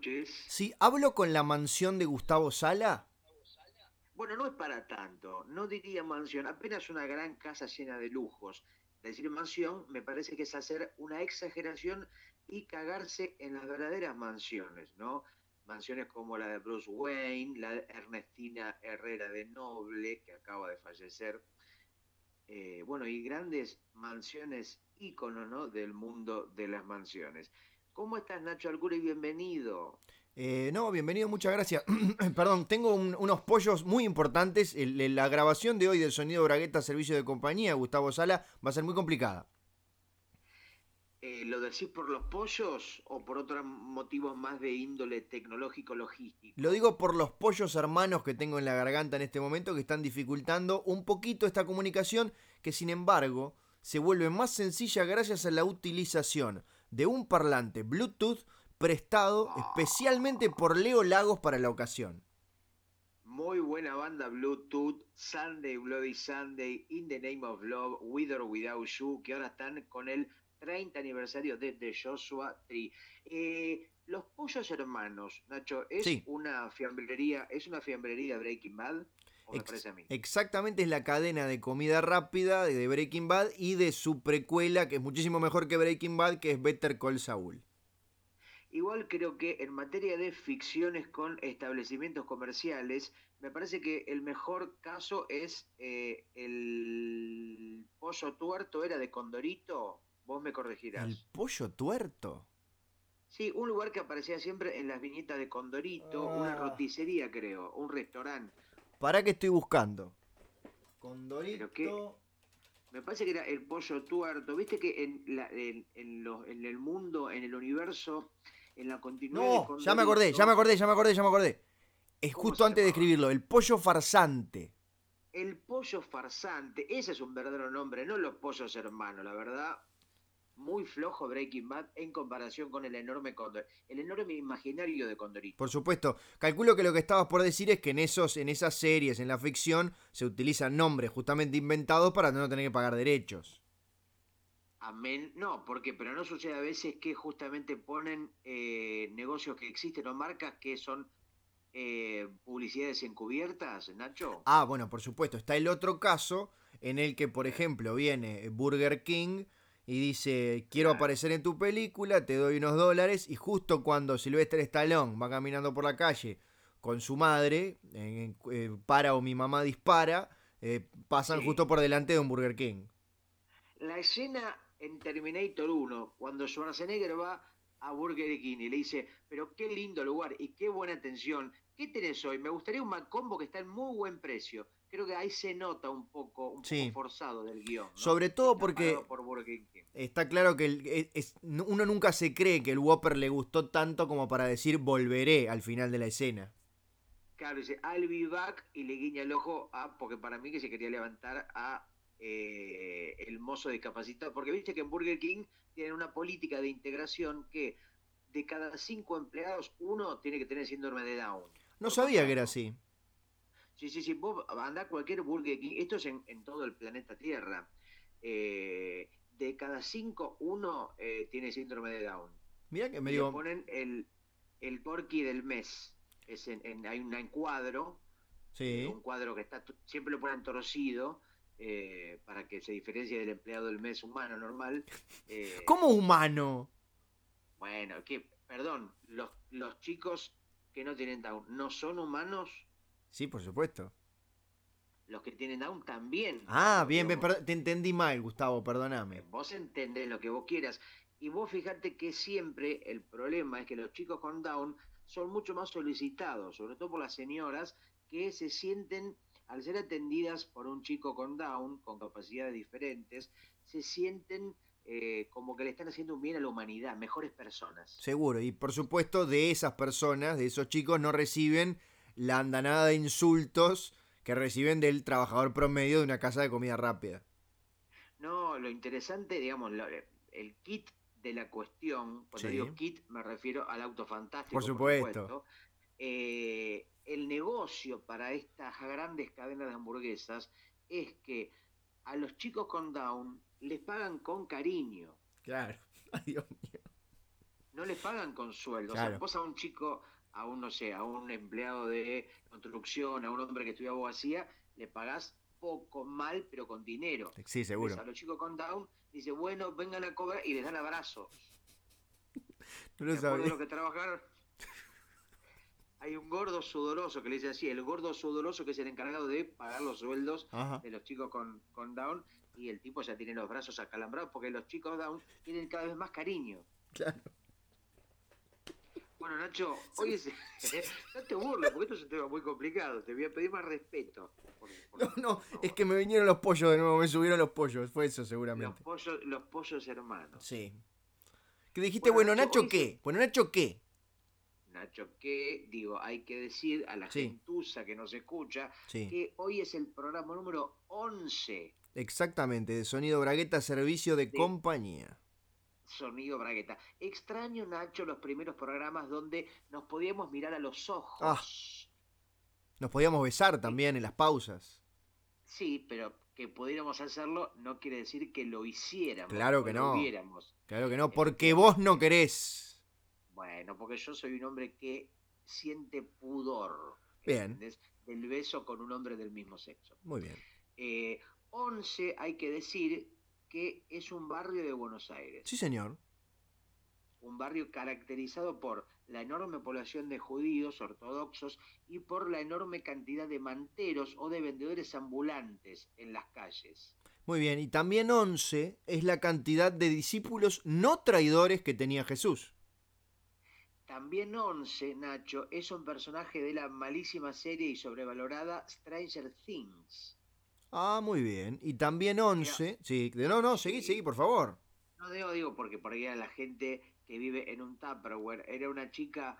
noches. Sí, ¿hablo con la mansión de Gustavo Sala? Bueno, no es para tanto, no diría mansión, apenas una gran casa llena de lujos. Decir mansión me parece que es hacer una exageración y cagarse en las verdaderas mansiones, ¿no? Mansiones como la de Bruce Wayne, la de Ernestina Herrera de Noble, que acaba de fallecer. Eh, bueno, y grandes mansiones ícono, ¿no? Del mundo de las mansiones. ¿Cómo estás, Nacho Algure? Bienvenido. Eh, no, bienvenido, muchas gracias. Perdón, tengo unos pollos muy importantes. la grabación de hoy del sonido Bragueta Servicio de Compañía, Gustavo Sala, va a ser muy complicada. Eh, ¿Lo decís por los pollos o por otros motivos más de índole tecnológico-logístico? Lo digo por los pollos hermanos que tengo en la garganta en este momento que están dificultando un poquito esta comunicación que sin embargo se vuelve más sencilla gracias a la utilización de un parlante Bluetooth prestado especialmente por Leo Lagos para la ocasión. Muy buena banda Bluetooth, Sunday, Bloody Sunday, In the Name of Love, With or Without You, que ahora están con el 30 aniversario de The Joshua Tree. Eh, los Pollos Hermanos, Nacho, ¿es una fiambrería, es una fiambrería Breaking Bad? Exactamente es la cadena de comida rápida de Breaking Bad y de su precuela, que es muchísimo mejor que Breaking Bad, que es Better Call Saul. Igual creo que en materia de ficciones con establecimientos comerciales, me parece que el mejor caso es eh, el pollo tuerto, era de Condorito, vos me corregirás. ¿El pollo tuerto? Sí, un lugar que aparecía siempre en las viñetas de Condorito, una ah. roticería creo, un restaurante. ¿Para qué estoy buscando? Condorito... Me parece que era el pollo tuerto. Viste que en, en, en el mundo, en el universo, en la continuidad. No, ya me acordé, ya me acordé, ya me acordé, ya me acordé. Es justo antes de escribirlo, el pollo farsante. El pollo farsante, ese es un verdadero nombre, no los pollos hermanos, la verdad. Muy flojo Breaking Bad en comparación con el enorme Condor, el enorme imaginario de Condorito. Por supuesto, calculo que lo que estabas por decir es que en esos, en esas series, en la ficción, se utilizan nombres justamente inventados para no tener que pagar derechos. Amén. No, porque pero no sucede a veces que justamente ponen eh, negocios que existen o marcas que son eh, publicidades encubiertas, Nacho. Ah, bueno, por supuesto. Está el otro caso en el que, por ejemplo, viene Burger King y dice, quiero aparecer en tu película, te doy unos dólares, y justo cuando Sylvester Stallone va caminando por la calle con su madre, eh, para o mi mamá dispara, pasan justo por delante de un Burger King. La escena en Terminator 1, cuando Schwarzenegger va a Burger King y le dice, pero qué lindo lugar y qué buena atención, ¿qué tenés hoy? Me gustaría un Macombo que está en muy buen precio. Creo que ahí se nota un poco, un poco forzado del guion. Sobre todo porque está claro que uno nunca se cree que el Whopper le gustó tanto como para decir volveré al final de la escena. Claro, dice I'll be back y le guiña el ojo a, porque para mí que se quería levantar a eh, el mozo discapacitado, porque viste que en Burger King tienen una política de integración que de cada cinco empleados, uno tiene que tener síndrome de Down. No sabía que era así. Sí, sí, sí, vos andá a cualquier Burger King, esto es en, todo el planeta Tierra. Eh, de cada cinco, uno eh, tiene síndrome de Down. Mira que me digo... ponen el, el porky del mes. Es en, hay un encuadro, sí. un cuadro que está siempre lo ponen torcido eh, para que se diferencie del empleado del mes humano normal. Eh, ¿Cómo humano? Bueno, que, perdón, los, los chicos que no tienen Down no son humanos. Sí, por supuesto. Los que tienen Down también. Ah, bien, te entendí mal, Gustavo, perdóname. Vos entendés lo que vos quieras. Y vos fijate que siempre el problema es que los chicos con Down son mucho más solicitados, sobre todo por las señoras que se sienten al ser atendidas por un chico con Down, con capacidades diferentes, se sienten eh, como que le están haciendo un bien a la humanidad, mejores personas. Seguro, y por supuesto de esas personas, de esos chicos, no reciben la andanada de insultos que reciben del trabajador promedio de una casa de comida rápida. No, lo interesante, digamos, el kit de la cuestión, cuando digo kit me refiero al auto fantástico. Por supuesto. Eh, el negocio para estas grandes cadenas de hamburguesas es que a los chicos con Down les pagan con cariño. Claro, ay Dios mío. no les pagan con sueldo. O sea, vos a un chico, a un, no sé, a un empleado de construcción, a un hombre que estudia abogacía, le pagás poco, mal, pero con dinero. Sí, seguro. A los chicos con Down, dice, bueno, vengan a cobrar y les dan abrazo. No lo acuerdo de sabía. los que trabajaron. Hay un gordo sudoroso que le dice así, el gordo sudoroso que es el encargado de pagar los sueldos Ajá. de los chicos con, con Down y el tipo ya tiene los brazos acalambrados porque los chicos Down tienen cada vez más cariño. Claro. Bueno, Nacho, hoy es... no te burles porque esto es un tema muy complicado. Te voy a pedir más respeto. por- por- No, no, por es que me vinieron los pollos de nuevo, me subieron los pollos, fue eso Los seguramente. pollos, los pollos hermanos. Sí. ¿Qué dijiste? Bueno, Bueno, Nacho, ¿qué? Bueno, Nacho, ¿qué? Nacho, que digo, hay que decir a la Sí. gentuza que nos escucha Sí, que hoy es el programa número 11 exactamente, de Sonido Bragueta, servicio de compañía. Sonido Bragueta. Extraño, Nacho, los primeros programas donde nos podíamos mirar a los ojos. Ah. Nos podíamos besar también en las pausas. Sí, pero que pudiéramos hacerlo no quiere decir que lo hiciéramos. Claro que lo no. viéramos. Claro que no, porque vos no querés. Bueno, porque yo soy un hombre que siente pudor. Bien. ¿entendés? Del beso con un hombre del mismo sexo. Muy bien. Eh, 11, hay que decir que es un barrio de Buenos Aires. Sí, señor. un barrio caracterizado por la enorme población de judíos ortodoxos y por la enorme cantidad de manteros o de vendedores ambulantes en las calles. Muy bien. Y también 11 es la cantidad de discípulos no traidores que tenía Jesús. También Once, Nacho, es un personaje de la malísima serie y sobrevalorada Stranger Things. Ah, muy bien. Y también 11. Sí, de- no, no, seguí, seguí, por favor. No digo, digo porque por ahí a la gente que vive en un Tupperware era una chica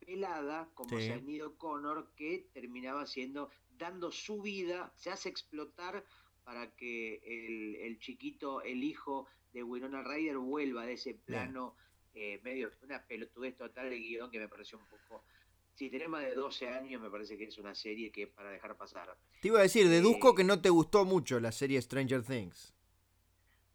pelada como Sí. Sinead Connor que terminaba siendo, dando su vida, se hace explotar para que el, el chiquito, el hijo de Winona Ryder vuelva de ese plano eh, medio, una pelotudez total de guion que me pareció un poco... Si tenés más de 12 años me parece que es una serie que para dejar pasar. Te iba a decir, deduzco Eh. que no te gustó mucho la serie Stranger Things.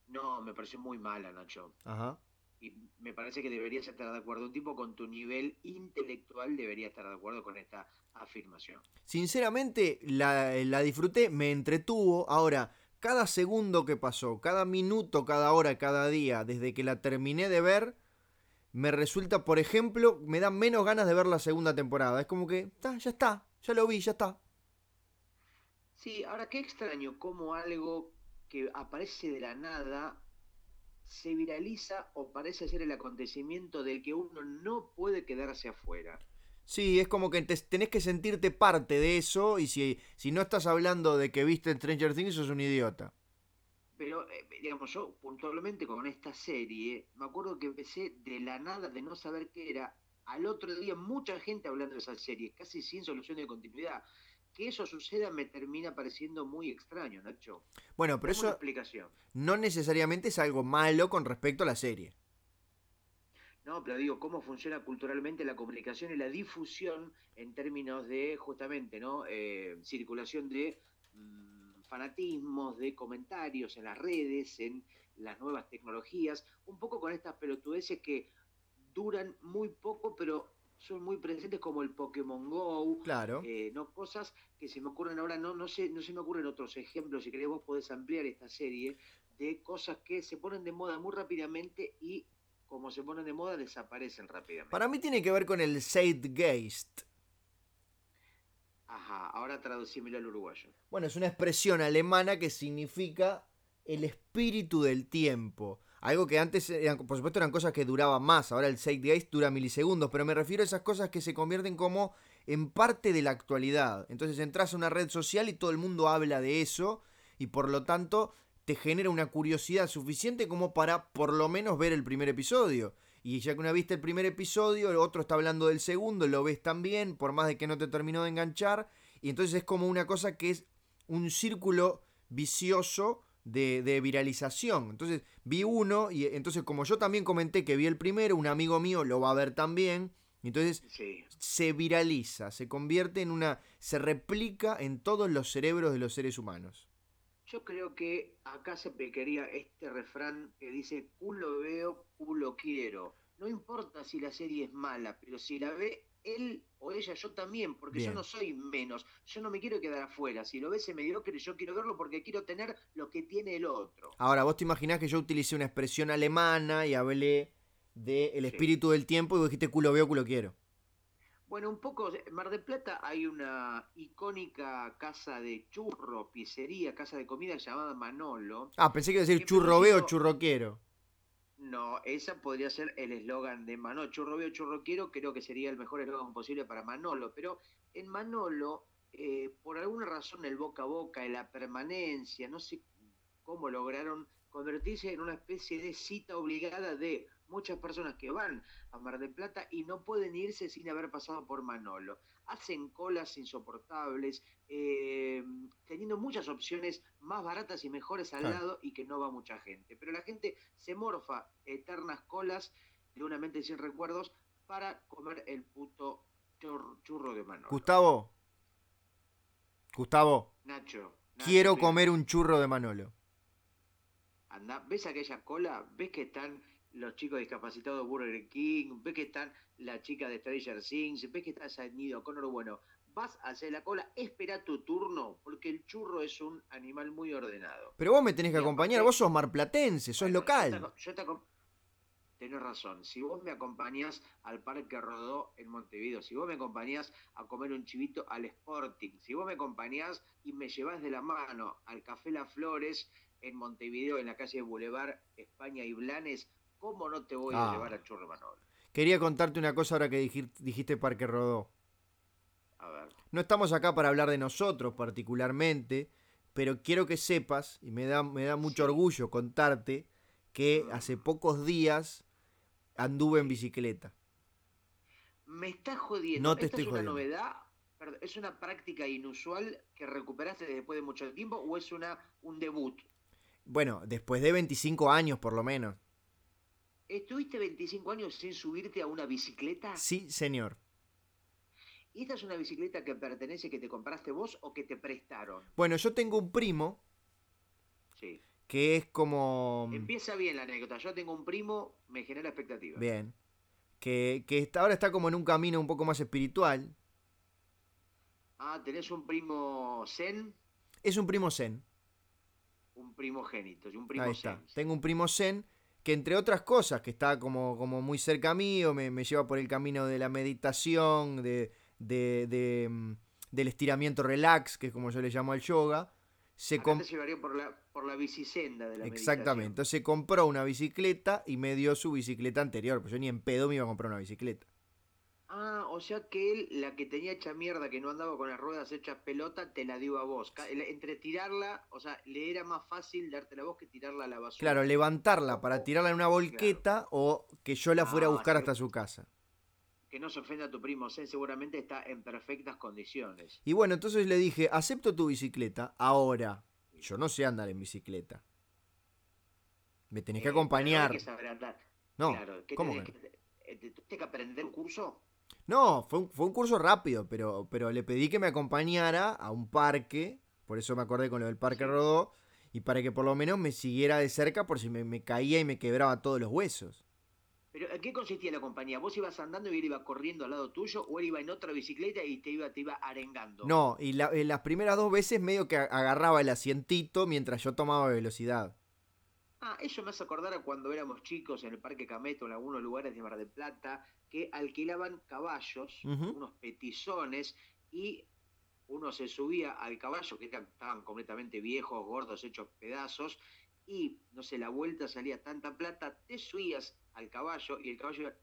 No, me pareció muy mala, Nacho. Ajá. Y me parece que deberías estar de acuerdo. Un tipo con tu nivel intelectual debería estar de acuerdo con esta afirmación. Sinceramente, la, la disfruté, me entretuvo. Ahora, cada segundo que pasó, cada minuto, cada hora, cada día, desde que la terminé de ver, me resulta, por ejemplo, me da menos ganas de ver la segunda temporada. Es como que, "Ta, ya está, ya lo vi, ya está. Sí, ahora qué extraño cómo algo que aparece de la nada se viraliza o parece ser el acontecimiento del que uno no puede quedarse afuera. Sí, es como que te- tenés que sentirte parte de eso y si, si no estás hablando de que viste Stranger Things, sos un idiota. Pero, eh, digamos, yo puntualmente con esta serie, me acuerdo que empecé de la nada, de no saber qué era, al otro día mucha gente hablando de esa serie, casi sin solución de continuidad. Que eso suceda me termina pareciendo muy extraño, Nacho. Bueno, pero eso explicación. no necesariamente es algo malo con respecto a la serie. No, pero digo, cómo funciona culturalmente la comunicación y la difusión en términos de, justamente, ¿no? Eh, circulación de mm, fanatismos, de comentarios en las redes, en las nuevas tecnologías, un poco con estas pelotudeces que duran muy poco, pero son muy presentes como el Pokémon Go, Claro. eh, no cosas que se me ocurren ahora, no, no sé, no se me ocurren otros ejemplos, si querés vos podés ampliar esta serie de cosas que se ponen de moda muy rápidamente y como se ponen de moda desaparecen rápidamente. Para mí tiene que ver con el Zeitgeist. Ahora traducímelo al uruguayo. Bueno, es una expresión alemana que significa el espíritu del tiempo. Algo que antes, eran, por supuesto, eran cosas que duraban más. Ahora el Zeitgeist dura milisegundos, pero me refiero a esas cosas que se convierten como en parte de la actualidad. Entonces entras a una red social y todo el mundo habla de eso y por lo tanto te genera una curiosidad suficiente como para por lo menos ver el primer episodio. Y ya que una viste el primer episodio, el otro está hablando del segundo, lo ves también, por más de que no te terminó de enganchar. Y entonces es como una cosa que es un círculo vicioso de, de viralización. Entonces vi uno y entonces como yo también comenté que vi el primero, un amigo mío lo va a ver también. Entonces Sí, se viraliza, se convierte en una... se replica en todos los cerebros de los seres humanos. Yo creo que acá se pecaría este refrán que dice culo veo, culo quiero. no importa si la serie es mala, pero si la ve él o ella, yo también, porque yo no soy menos, yo no me quiero quedar afuera, si lo ves mediocre, yo quiero verlo porque quiero tener lo que tiene el otro. Ahora, vos te imaginás que yo utilicé una expresión alemana y hablé del el espíritu del tiempo y vos dijiste culo veo, culo quiero. Bueno, un poco, en Mar del Plata hay una icónica casa de churro, pizzería, casa de comida llamada Manolo. Ah, pensé que iba a decir churro veo, churro quiero. No, esa podría ser el eslogan de Manolo. Churro veo, churro quiero, creo que sería el mejor eslogan posible para Manolo. Pero en Manolo, eh, por alguna razón, el boca a boca, la permanencia, no sé cómo lograron convertirse en una especie de cita obligada de muchas personas que van a Mar del Plata y no pueden irse sin haber pasado por Manolo. Hacen colas insoportables, eh, teniendo muchas opciones más baratas y mejores al lado y que no va mucha gente. Pero la gente se morfa eternas colas de una mente sin recuerdos para comer el puto churro de Manolo. Gustavo. Gustavo. Nacho. quiero comer un churro de Manolo. Anda, ¿ves aquella cola? ¿Ves que están los chicos discapacitados de Burger King, ves que están la chica de Stranger Things, ves que está Nido Connor, bueno, vas a hacer la cola, espera tu turno, porque el churro es un animal muy ordenado. Pero vos me tenés que acompañar, vos sos marplatense, sos local. Yo te, Tenés razón, si vos me acompañás al Parque Rodó en Montevideo, si vos me acompañás a comer un chivito al Sporting, si vos me acompañás y me llevás de la mano al Café Las Flores en Montevideo, en la calle Boulevard España y Blanes, ¿Cómo no te voy a ah. llevar a Churro Manolo? Quería contarte una cosa ahora que dijiste Parque Rodó. A ver. No estamos acá para hablar de nosotros particularmente, pero quiero que sepas, y me da, me da mucho orgullo contarte, que mm. hace pocos días anduve en bicicleta. Me estás jodiendo. No te estoy es una novedad? ¿Es una práctica inusual que recuperaste después de mucho tiempo o es una, un debut? Bueno, después de 25 años por lo menos. ¿Estuviste 25 años sin subirte a una bicicleta? Sí, señor. ¿Y esta es una bicicleta que pertenece, que te compraste vos o que te prestaron? Bueno, yo tengo un primo. Sí. Que es como. Empieza bien la anécdota. Yo tengo un primo, me genera expectativa. Bien. Que, que ahora está como en un camino un poco más espiritual. Ah, ¿tenés un primo zen? Es un primo zen. Un primogénito, un primo Ahí está. Tengo un primo zen que entre otras cosas, que está como, como muy cerca mío, me, me lleva por el camino de la meditación, de, de, mm, del estiramiento relax, que es como yo le llamo al yoga. Se te llevaría por la, por la bicisenda de la Exactamente. Entonces compró una bicicleta y me dio su bicicleta anterior. Pues yo ni en pedo me iba a comprar una bicicleta. Ah, o sea que él, la que tenía hecha mierda, que no andaba con las ruedas hechas pelota, te la dio a vos. Entre tirarla, o sea, le era más fácil dártela a vos que tirarla a la basura. Claro, levantarla para tirarla en una volqueta o que yo la fuera a buscar hasta su casa. Que no se ofenda a tu primo, seguramente está en perfectas condiciones. Y bueno, entonces le dije, acepto tu bicicleta, ahora. Yo no sé andar en bicicleta. Me tenés que eh, acompañar. No, que saber andar. no ¿cómo que? ¿Tuviste que aprender un curso? No, fue un, fue un curso rápido, pero, pero le pedí que me acompañara a un parque, por eso me acordé con lo del Parque Rodó, y para que por lo menos me siguiera de cerca por si me, caía y me quebraba todos los huesos. ¿Pero en qué consistía la compañía? ¿Vos ibas andando y él iba corriendo al lado tuyo o él iba en otra bicicleta y te iba, te iba arengando? No, y en las primeras dos veces medio que agarraba el asientito mientras yo tomaba velocidad. Ah, eso me hace acordar a cuando éramos chicos en el Parque Cameto, en algunos lugares de Mar del Plata, que alquilaban caballos, unos petizones, y uno se subía al caballo, que estaban completamente viejos, gordos, hechos pedazos, y, no sé, la vuelta salía tanta plata, te subías al caballo y el caballo iba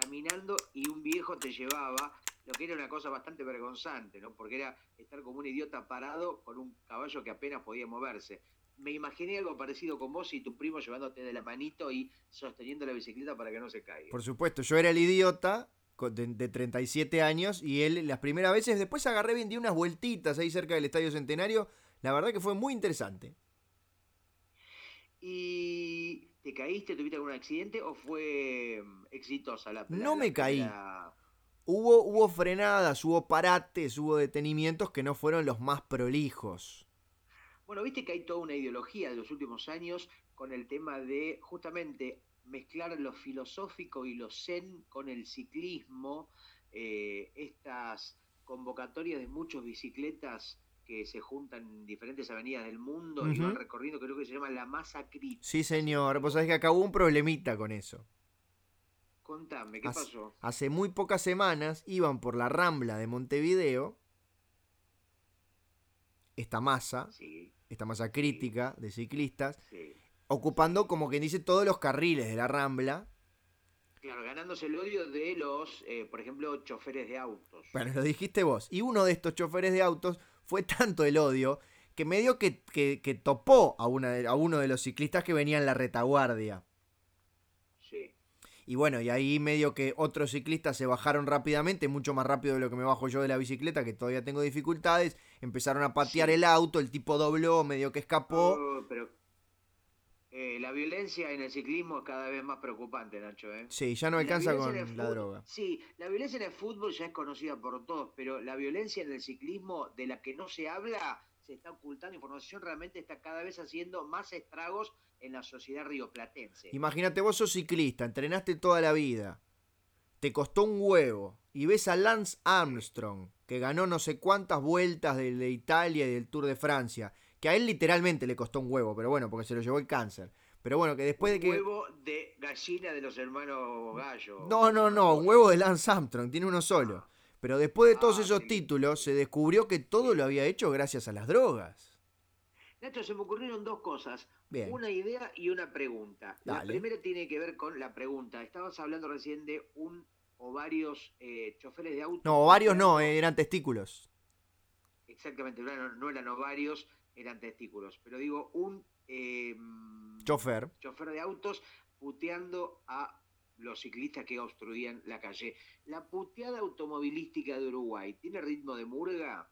caminando y un viejo te llevaba, lo que era una cosa bastante vergonzante, ¿no? Porque era estar como un idiota parado con un caballo que apenas podía moverse me imaginé algo parecido con vos y tu primo llevándote de la manito y sosteniendo la bicicleta para que no se caiga. Por supuesto, yo era el idiota de, 37 años y él las primeras veces, después agarré bien, di unas vueltitas ahí cerca del Estadio Centenario, la verdad que fue muy interesante. ¿Y te caíste, tuviste algún accidente o fue mm, exitosa la No me caí. Hubo, hubo frenadas, hubo parates, hubo detenimientos que no fueron los más prolijos. Bueno, viste que hay toda una ideología de los últimos años con el tema de justamente mezclar lo filosófico y lo zen con el ciclismo, eh, estas convocatorias de muchas bicicletas que se juntan en diferentes avenidas del mundo y van recorriendo, creo que se llama la masa crítica. Sí, señor. Vos sabés que acá hubo un problemita con eso. Contame, ¿qué pasó? Hace muy pocas semanas iban por la rambla de Montevideo esta masa, esta masa crítica de ciclistas, ocupando como quien dice todos los carriles de la rambla. Claro, ganándose el odio de los, eh, por ejemplo, choferes de autos. Bueno, lo dijiste vos. Y uno de estos choferes de autos fue tanto el odio que medio que, que, topó a, una a uno de los ciclistas que venía en la retaguardia. Y bueno, y ahí medio que otros ciclistas se bajaron rápidamente, mucho más rápido de lo que me bajo yo de la bicicleta, que todavía tengo dificultades. Empezaron a patear el auto, el tipo dobló, medio que escapó. Oh, pero eh, la violencia en el ciclismo es cada vez más preocupante, Nacho. ¿eh? Sí, ya no alcanza con la droga. Sí, la violencia en el fútbol ya es conocida por todos, pero la violencia en el ciclismo de la que no se habla, se está ocultando información, realmente está cada vez haciendo más estragos en la sociedad rioplatense. Imagínate, vos sos ciclista, entrenaste toda la vida, te costó un huevo, y ves a Lance Armstrong, que ganó no sé cuántas vueltas de, de Italia y del Tour de Francia, que a él literalmente le costó un huevo, pero bueno, porque se lo llevó el cáncer. Pero bueno, que después de que. huevo de gallina de los hermanos Gallo. No, no, no, un huevo de Lance Armstrong, tiene uno solo. Pero después de todos ah, esos títulos, se descubrió que todo lo había hecho gracias a las drogas. Nacho, se me ocurrieron dos cosas. Una idea y una pregunta. La primera tiene que ver con la pregunta. Estabas hablando recién de un o varios eh, choferes de auto. No, varios no, eh, eran testículos. Exactamente, no, eran ovarios, eran testículos. Pero digo, un em, chofer. chofer de autos puteando a los ciclistas que obstruían la calle. ¿La puteada automovilística de Uruguay tiene ritmo de murga?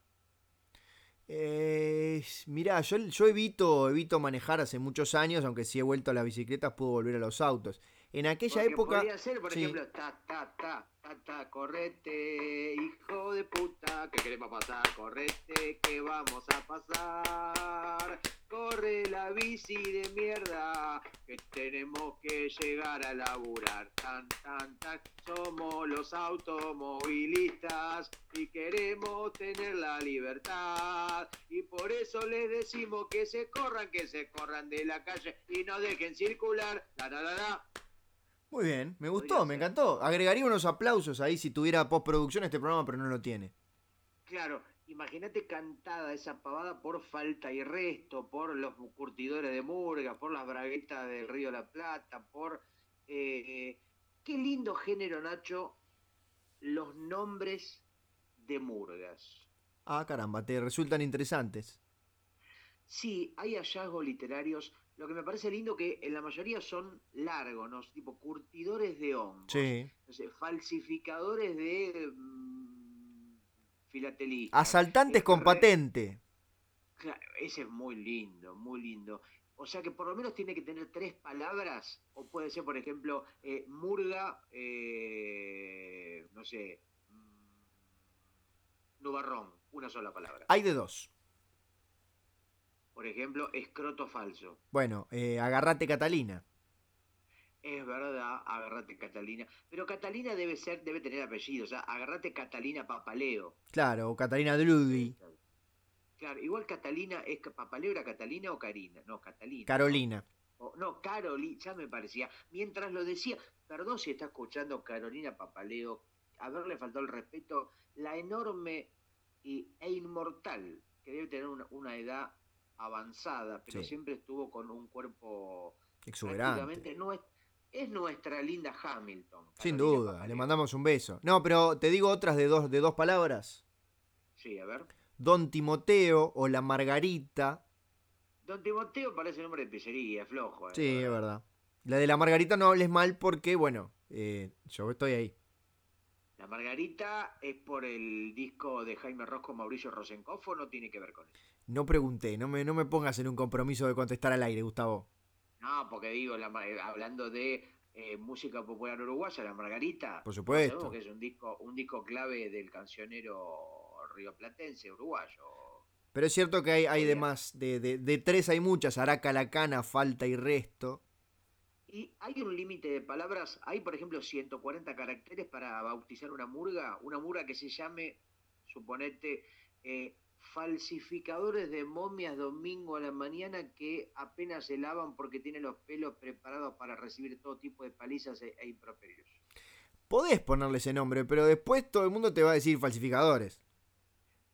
Eh, mirá, yo, yo evito, evito manejar hace muchos años, aunque si he vuelto a las bicicletas puedo volver a los autos. En aquella época. Podría ser, por ejemplo, ta, ta, ta, ta, ta, correte, hijo de puta, que queremos pasar, correte, que vamos a pasar. Corre la bici de mierda, que tenemos que llegar a laburar. Tan, tan, tan, somos los automovilistas y queremos tener la libertad. Y por eso les decimos que se corran, que se corran de la calle y no dejen circular. La, la, la, la. Muy bien, me gustó, me encantó. Agregaría unos aplausos ahí si tuviera postproducción este programa, pero no lo tiene. Claro, imagínate cantada esa pavada por falta y resto, por los curtidores de Murga, por las braguetas del Río La Plata, por... Eh, qué lindo género, Nacho, los nombres de Murgas. Ah, caramba, te resultan interesantes. Sí, hay hallazgos literarios. Lo que me parece lindo que en la mayoría son largos, ¿no? Tipo curtidores de hongos. Sí. falsificadores de Asaltantes con patente. ese es muy lindo, muy lindo. O sea que por lo menos tiene que tener tres palabras, o puede ser, por ejemplo, eh, murga, eh, no sé, mm, nubarrón, una sola palabra. Hay de dos. Por ejemplo, escroto falso. Bueno, eh, agarrate Catalina. Es verdad, agarrate Catalina. Pero Catalina debe ser, debe tener apellido, o sea, agarrate Catalina Papaleo. Claro, o Catalina Drudi. Claro, igual Catalina, ¿es Papaleo era Catalina o Karina? No, Catalina. Carolina. no, Carolina, ya me parecía. Mientras lo decía, perdón si está escuchando Carolina Papaleo, haberle faltado el respeto, la enorme y, e inmortal, que debe tener una, edad avanzada, pero siempre estuvo con un cuerpo exuberante. No es, es nuestra linda Hamilton. Sin duda, le mandamos un beso. No, pero te digo otras de dos, de dos palabras. Sí, a ver. Don Timoteo o la Margarita. Don Timoteo parece nombre de pizzería, flojo. Eh, sí, es verdad. La de la Margarita no hables mal porque, bueno, eh, yo estoy ahí. ¿La Margarita es por el disco de Jaime Rosco Mauricio Rosenkopf o no tiene que ver con eso? No pregunté, no me, no me pongas en un compromiso de contestar al aire, Gustavo. No, porque digo, eh, hablando de eh, música popular uruguaya, La Margarita. Por supuesto. que es un disco, un disco clave del cancionero rioplatense uruguayo. Pero es cierto que hay, hay de más, de, de, tres hay muchas, Araca, La Cana, Falta y Resto. ¿Y hay un límite de palabras? ¿Hay, por ejemplo, 140 caracteres para bautizar una murga? Una murga que se llame, suponete, eh, falsificadores de momias domingo a la mañana que apenas se lavan porque tienen los pelos preparados para recibir todo tipo de palizas e, e improperios. Podés ponerle ese nombre, pero después todo el mundo te va a decir falsificadores.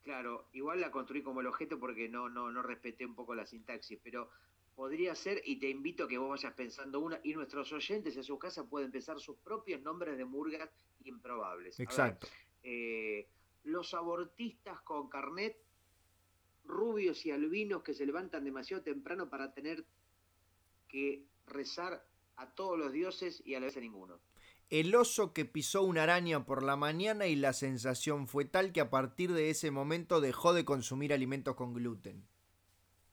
Claro, igual la construí como el objeto porque no, no, no respeté un poco la sintaxis, pero podría ser, y te invito a que vos vayas pensando una, y nuestros oyentes en su casa pueden pensar sus propios nombres de murgas improbables. Exacto. Eh, los abortistas con carnet, rubios y albinos que se levantan demasiado temprano para tener que rezar a todos los dioses y a la vez a ninguno. El oso que pisó una araña por la mañana y la sensación fue tal que a partir de ese momento dejó de consumir alimentos con gluten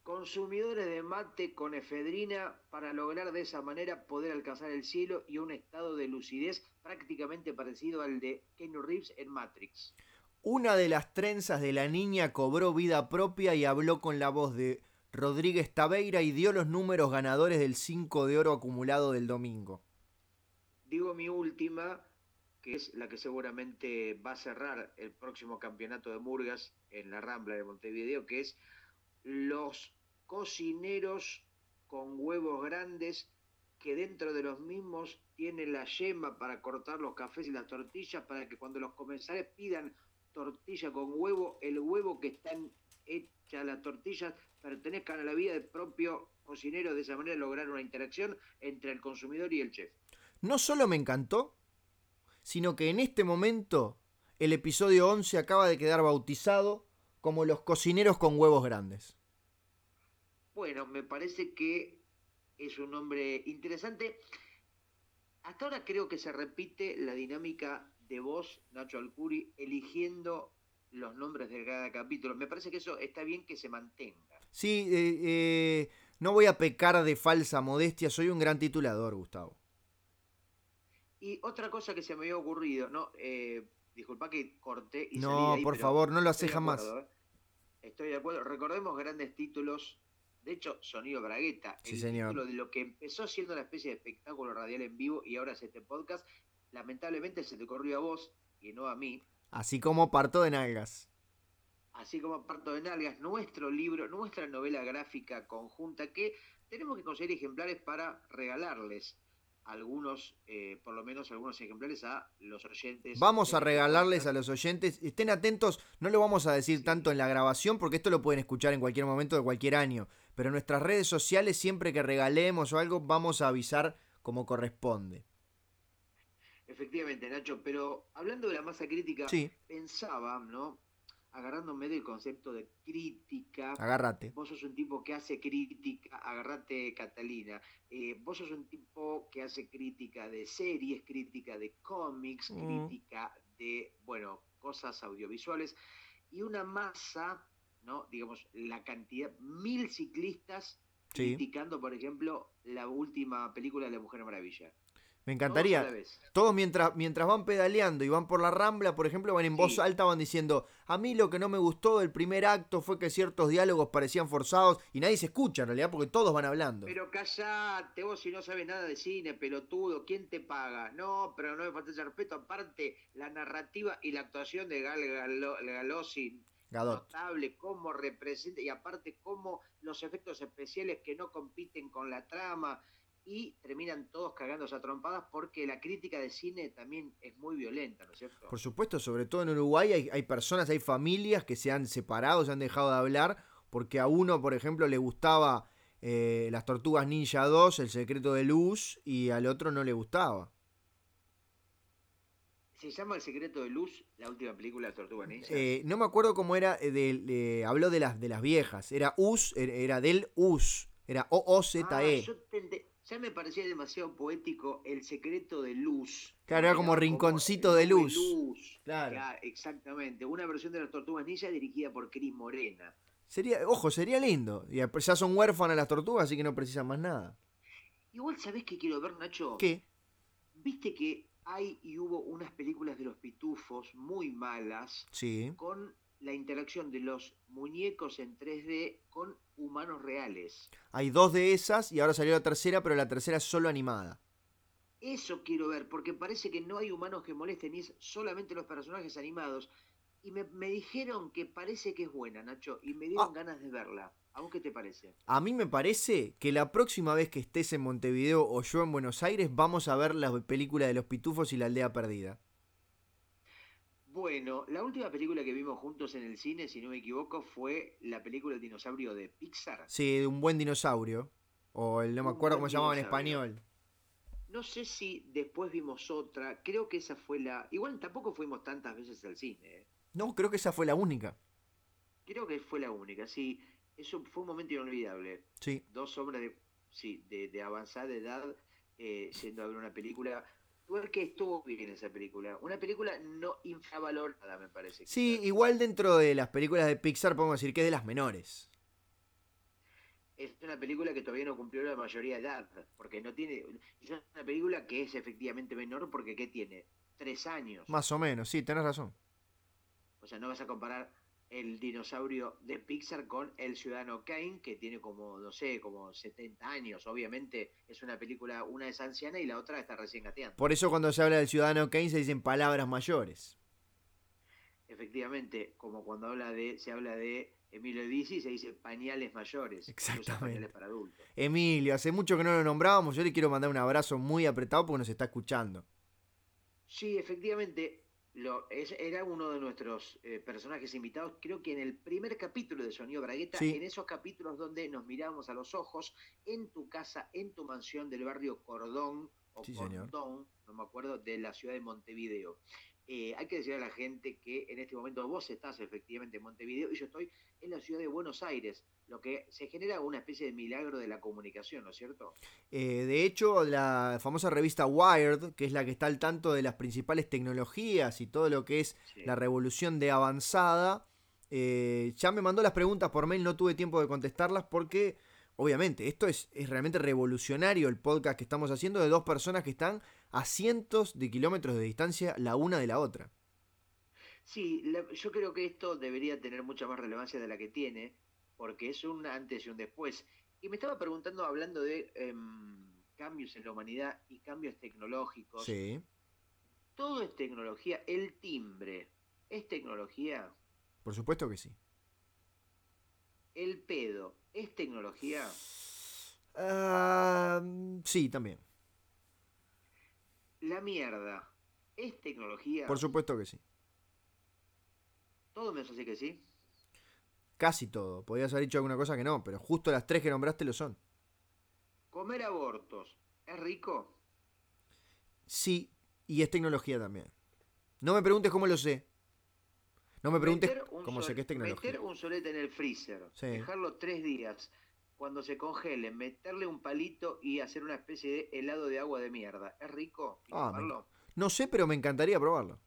consumidores de mate con efedrina para lograr de esa manera poder alcanzar el cielo y un estado de lucidez prácticamente parecido al de Keanu Reeves en Matrix. Una de las trenzas de la niña cobró vida propia y habló con la voz de Rodríguez Tabeira y dio los números ganadores del 5 de oro acumulado del domingo. Digo mi última, que es la que seguramente va a cerrar el próximo campeonato de Murgas en la Rambla de Montevideo, que es los cocineros con huevos grandes que dentro de los mismos tienen la yema para cortar los cafés y las tortillas para que cuando los comensales pidan tortilla con huevo, el huevo que están hechas las tortillas pertenezcan a la vida del propio cocinero, de esa manera lograr una interacción entre el consumidor y el chef. No solo me encantó, sino que en este momento el episodio 11 acaba de quedar bautizado como los cocineros con huevos grandes. Bueno, me parece que es un nombre interesante. Hasta ahora creo que se repite la dinámica de vos, Nacho Alcuri, eligiendo los nombres de cada capítulo. Me parece que eso está bien que se mantenga. Sí, eh, eh, no voy a pecar de falsa modestia, soy un gran titulador, Gustavo. Y otra cosa que se me había ocurrido, ¿no? Eh, disculpa que corté y No, por favor, no lo hace jamás. Estoy de acuerdo. Recordemos grandes títulos de hecho, Sonido Bragueta, el título de lo que empezó siendo una especie de espectáculo radial en vivo y ahora es este podcast, lamentablemente se te corrió a vos y no a mí. Así como Parto de Nalgas. Así como Parto de Nalgas, nuestro libro, nuestra novela gráfica conjunta que tenemos que conseguir ejemplares para regalarles algunos, eh, por lo menos algunos ejemplares a los oyentes. Vamos a este regalarles a los oyentes, estén atentos, no lo vamos a decir tanto en la grabación porque esto lo pueden escuchar en cualquier momento de cualquier año, pero en nuestras redes sociales siempre que regalemos o algo vamos a avisar como corresponde. Efectivamente, Nacho, pero hablando de la masa crítica, pensaba, ¿no? agarrándome del concepto de crítica. Agárrate. Vos sos un tipo que hace crítica, agarrate Catalina. Eh, vos sos un tipo que hace crítica de series, crítica de cómics, mm. crítica de, bueno, cosas audiovisuales. Y una masa, ¿no? Digamos, la cantidad, mil ciclistas criticando, por ejemplo, la última película de La Mujer Maravilla. Me encantaría. Todos mientras, mientras van pedaleando y van por la rambla, por ejemplo, van en voz alta, van diciendo, a mí lo que no me gustó del primer acto fue que ciertos diálogos parecían forzados y nadie se escucha en realidad porque todos van hablando. Pero callate, vos si no sabes nada de cine, pelotudo, ¿quién te paga? No, pero no me falta ese respeto. Aparte, la narrativa y la actuación de Gal Galossi notable, cómo representa y aparte cómo los efectos especiales que no compiten con la trama y terminan todos cagándose a trompadas porque la crítica de cine también es muy violenta, ¿no es cierto? Por supuesto, sobre todo en Uruguay hay, hay personas, hay familias que se han separado, se han dejado de hablar porque a uno, por ejemplo, le gustaba eh, Las Tortugas Ninja 2, El Secreto de Luz, y al otro no le gustaba. ¿Se llama El Secreto de Luz, la última película de Tortugas Ninja? Eh, no me acuerdo cómo era, eh, de, habló de las, de las viejas, era US, era del US, era O-O-Z-E. Ah, ya me parecía demasiado poético El secreto de luz. Claro, era como rinconcito de luz. Claro. Exactamente. Una versión de las tortugas ninja dirigida por Cris Morena. Sería, ojo, sería lindo. Y ya son huérfanas las tortugas, así que no precisan más nada. Igual, ¿sabés qué quiero ver, Nacho? ¿Qué? Viste que hay y hubo unas películas de los pitufos muy malas. Sí. Con la interacción de los muñecos en 3D con humanos reales. Hay dos de esas y ahora salió la tercera, pero la tercera es solo animada. Eso quiero ver, porque parece que no hay humanos que molesten y es solamente los personajes animados. Y me, dijeron que parece que es buena, Nacho, y me dieron ah. ganas de verla. ¿A vos qué te parece? A mí me parece que la próxima vez que estés en Montevideo o yo en Buenos Aires, vamos a ver la película de los pitufos y la aldea perdida. Bueno, la última película que vimos juntos en el cine, si no me equivoco, fue la película El dinosaurio de Pixar. Sí, de un buen dinosaurio. O el, no me acuerdo cómo se llamaba en español. No sé si después vimos otra. Creo que esa fue la. Igual tampoco fuimos tantas veces al cine. ¿eh? No, creo que esa fue la única. Creo que fue la única, sí. Eso fue un momento inolvidable. Sí. Dos hombres de, sí, de, avanzada edad eh, yendo a ver una película que estuvo bien esa película. Una película no infravalorada, me parece. Sí, igual dentro de las películas de Pixar podemos decir que es de las menores. Es una película que todavía no cumplió la mayoría de edad, porque no tiene... Es una película que es efectivamente menor porque ¿qué tiene? Tres años. Más o menos, sí, tenés razón. O sea, no vas a comparar el dinosaurio de Pixar con El Ciudadano Kane, que tiene como, no sé, como 70 años. Obviamente es una película, una es anciana y la otra está recién gateando. Por eso cuando se habla del Ciudadano Kane se dicen palabras mayores. Efectivamente, como cuando habla de, se habla de Emilio Dizzi, se dice pañales mayores. Exactamente. Pañales para adultos. Emilio, hace mucho que no lo nombrábamos, yo le quiero mandar un abrazo muy apretado porque nos está escuchando. Sí, efectivamente, era uno de nuestros eh, personajes invitados, creo que en el primer capítulo de Sonido Bragueta, en esos capítulos donde nos miramos a los ojos, en tu casa, en tu mansión del barrio Cordón, o Cordón, no me acuerdo, de la ciudad de Montevideo. Eh, hay que decir a la gente que en este momento vos estás efectivamente en Montevideo y yo estoy en la ciudad de Buenos Aires, lo que se genera una especie de milagro de la comunicación, ¿no es cierto? Eh, de hecho, la famosa revista Wired, que es la que está al tanto de las principales tecnologías y todo lo que es la revolución de avanzada, eh, ya me mandó las preguntas por mail, no tuve tiempo de contestarlas porque obviamente esto es, es realmente revolucionario el podcast que estamos haciendo de dos personas que están a cientos de kilómetros de distancia la una de la otra. Sí, yo creo que esto debería tener mucha más relevancia de la que tiene, porque es un antes y un después. Y me estaba preguntando, hablando de em, cambios en la humanidad y cambios tecnológicos. Sí. Todo es tecnología. El timbre, ¿es tecnología? Por supuesto que sí. El pedo, ¿es tecnología? Ah, sí, también. La mierda, ¿es tecnología? Por supuesto que sí. ¿Todo me hace que sí? Casi todo. Podrías haber dicho alguna cosa que no, pero justo las tres que nombraste lo son. ¿Comer abortos es rico? Sí, y es tecnología también. No me preguntes cómo lo sé. No me preguntes cómo sé que es tecnología. Meter un solete en el freezer, dejarlo tres días, cuando se congele, meterle un palito y hacer una especie de helado de agua de mierda. ¿Es rico? Ah, no sé, pero me encantaría probarlo.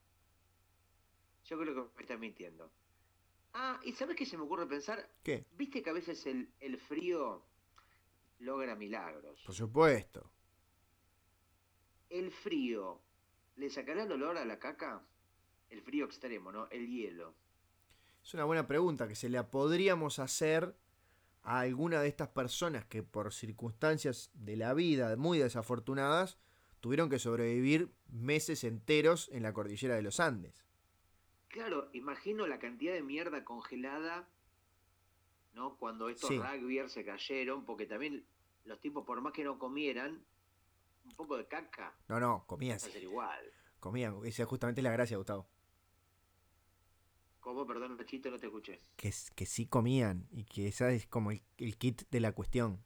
Yo creo que me estás mintiendo. Ah, ¿y sabes qué se me ocurre pensar? ¿Qué? ¿Viste que a veces el, el frío logra milagros? Por supuesto. ¿El frío le sacará el olor a la caca? El frío extremo, ¿no? El hielo. Es una buena pregunta que se la podríamos hacer a alguna de estas personas que por circunstancias de la vida muy desafortunadas tuvieron que sobrevivir meses enteros en la cordillera de los Andes. Claro, imagino la cantidad de mierda congelada, ¿no? Cuando estos sí. se cayeron, porque también los tipos, por más que no comieran, un poco de caca. No, no, comían. igual. Comían, esa es justamente la gracia, Gustavo. ¿Cómo? Perdón, Pechito, no te escuché. Que, que sí comían y que esa es como el, kit de la cuestión.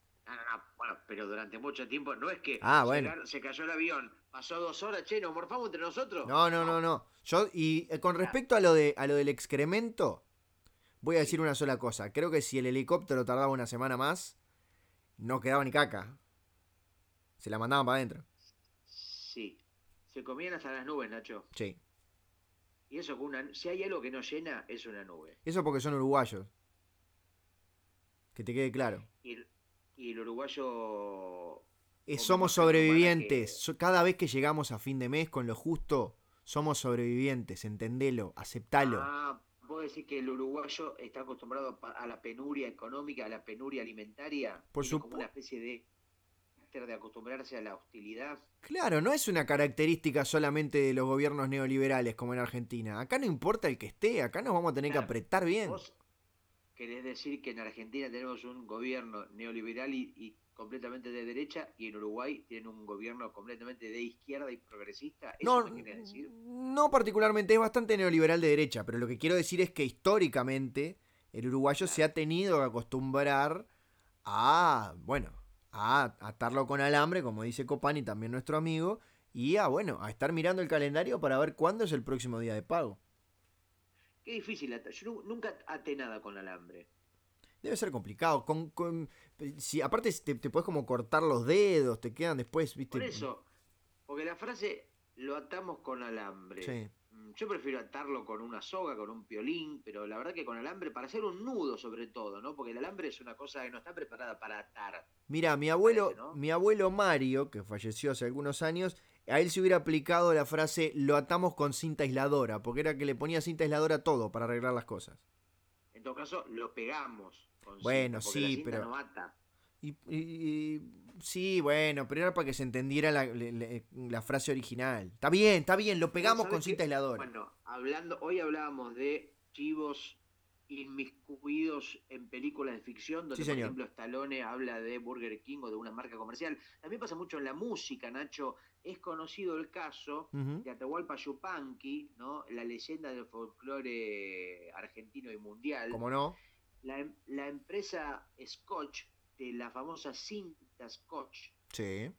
Bueno, pero durante mucho tiempo no es que ah, bueno. se, cayó el avión, pasó dos horas, che, nos morfamos entre nosotros. No, no, no, no. Yo, y eh, con respecto a lo, de, a lo del excremento, voy a decir una sola cosa. Creo que si el helicóptero tardaba una semana más, no quedaba ni caca. Se la mandaban para adentro. Sí. Se comían hasta las nubes, Nacho. Sí. Y eso, una, si hay algo que no llena, es una nube. Eso porque son uruguayos. Que te quede claro. Y, el uruguayo... somos sobrevivientes. Cada vez que llegamos a fin de mes con lo justo, somos sobrevivientes. Entendelo, aceptalo. Ah, vos decir que el uruguayo está acostumbrado a la penuria económica, a la penuria alimentaria? Por como una especie de de acostumbrarse a la hostilidad. Claro, no es una característica solamente de los gobiernos neoliberales como en Argentina. Acá no importa el que esté, acá nos vamos a tener que apretar bien. ¿Vos querés decir que en Argentina tenemos un gobierno neoliberal y, completamente de derecha y en Uruguay tienen un gobierno completamente de izquierda y progresista? ¿Eso no, decir? No particularmente, es bastante neoliberal de derecha, pero lo que quiero decir es que históricamente el uruguayo se ha tenido que acostumbrar a, bueno, a atarlo con alambre, como dice Copani, también nuestro amigo, y a, bueno, a estar mirando el calendario para ver cuándo es el próximo día de pago. Qué difícil. Yo nunca até nada con alambre. Debe ser complicado. Con, con si aparte te, te puedes como cortar los dedos, te quedan después, ¿viste? Por eso, porque la frase lo atamos con alambre. Sí. Yo prefiero atarlo con una soga, con un piolín, pero la verdad que con alambre, para hacer un nudo sobre todo, ¿no? Porque el alambre es una cosa que no está preparada para atar. Mira, mi abuelo, mi abuelo Mario, que falleció hace algunos años, a él se hubiera aplicado la frase lo atamos con cinta aisladora, porque era que le ponía cinta aisladora a todo para arreglar las cosas. En todo caso, lo pegamos. Con bueno, sí, pero... Y, sí, bueno, pero era para que se entendiera la, frase original. Está bien, está bien, lo pegamos con cinta aisladora. Bueno, hablando, hoy hablábamos de chivos inmiscuidos en películas de ficción, donde por ejemplo Stallone habla de Burger King o de una marca comercial. También pasa mucho en la música, Nacho. Es conocido el caso de Atahualpa Yupanqui, ¿no? la leyenda del folclore argentino y mundial. ¿Cómo no? La, la empresa Scotch de la famosa cinta Scotch. Sí.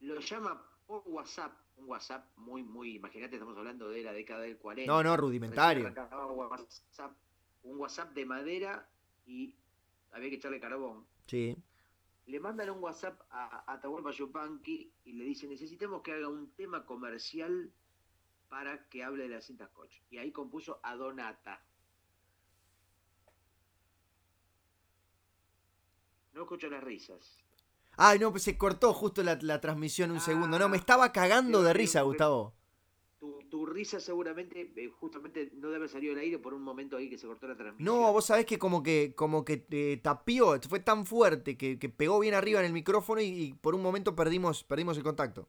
Lo llama por WhatsApp, un WhatsApp muy, muy, imagínate, estamos hablando de la década del 40. No, no, rudimentario. un WhatsApp de madera y había que echarle carbón. Sí. Le mandan un WhatsApp a Atahualpa Yupanqui y le dicen, necesitamos que haga un tema comercial para que hable de la cinta Scotch. Y ahí compuso a Donata. No escucho las risas. Ay, no, pues se cortó justo la, transmisión un segundo. No, me ah, estaba cagando de risa, Gustavo. Tu, risa seguramente, eh, justamente, no debe haber salido del aire por un momento ahí que se cortó la transmisión. No, vos sabés que como que, como que te tapió, fue tan fuerte que, pegó bien arriba en el micrófono y, por un momento perdimos, perdimos el contacto.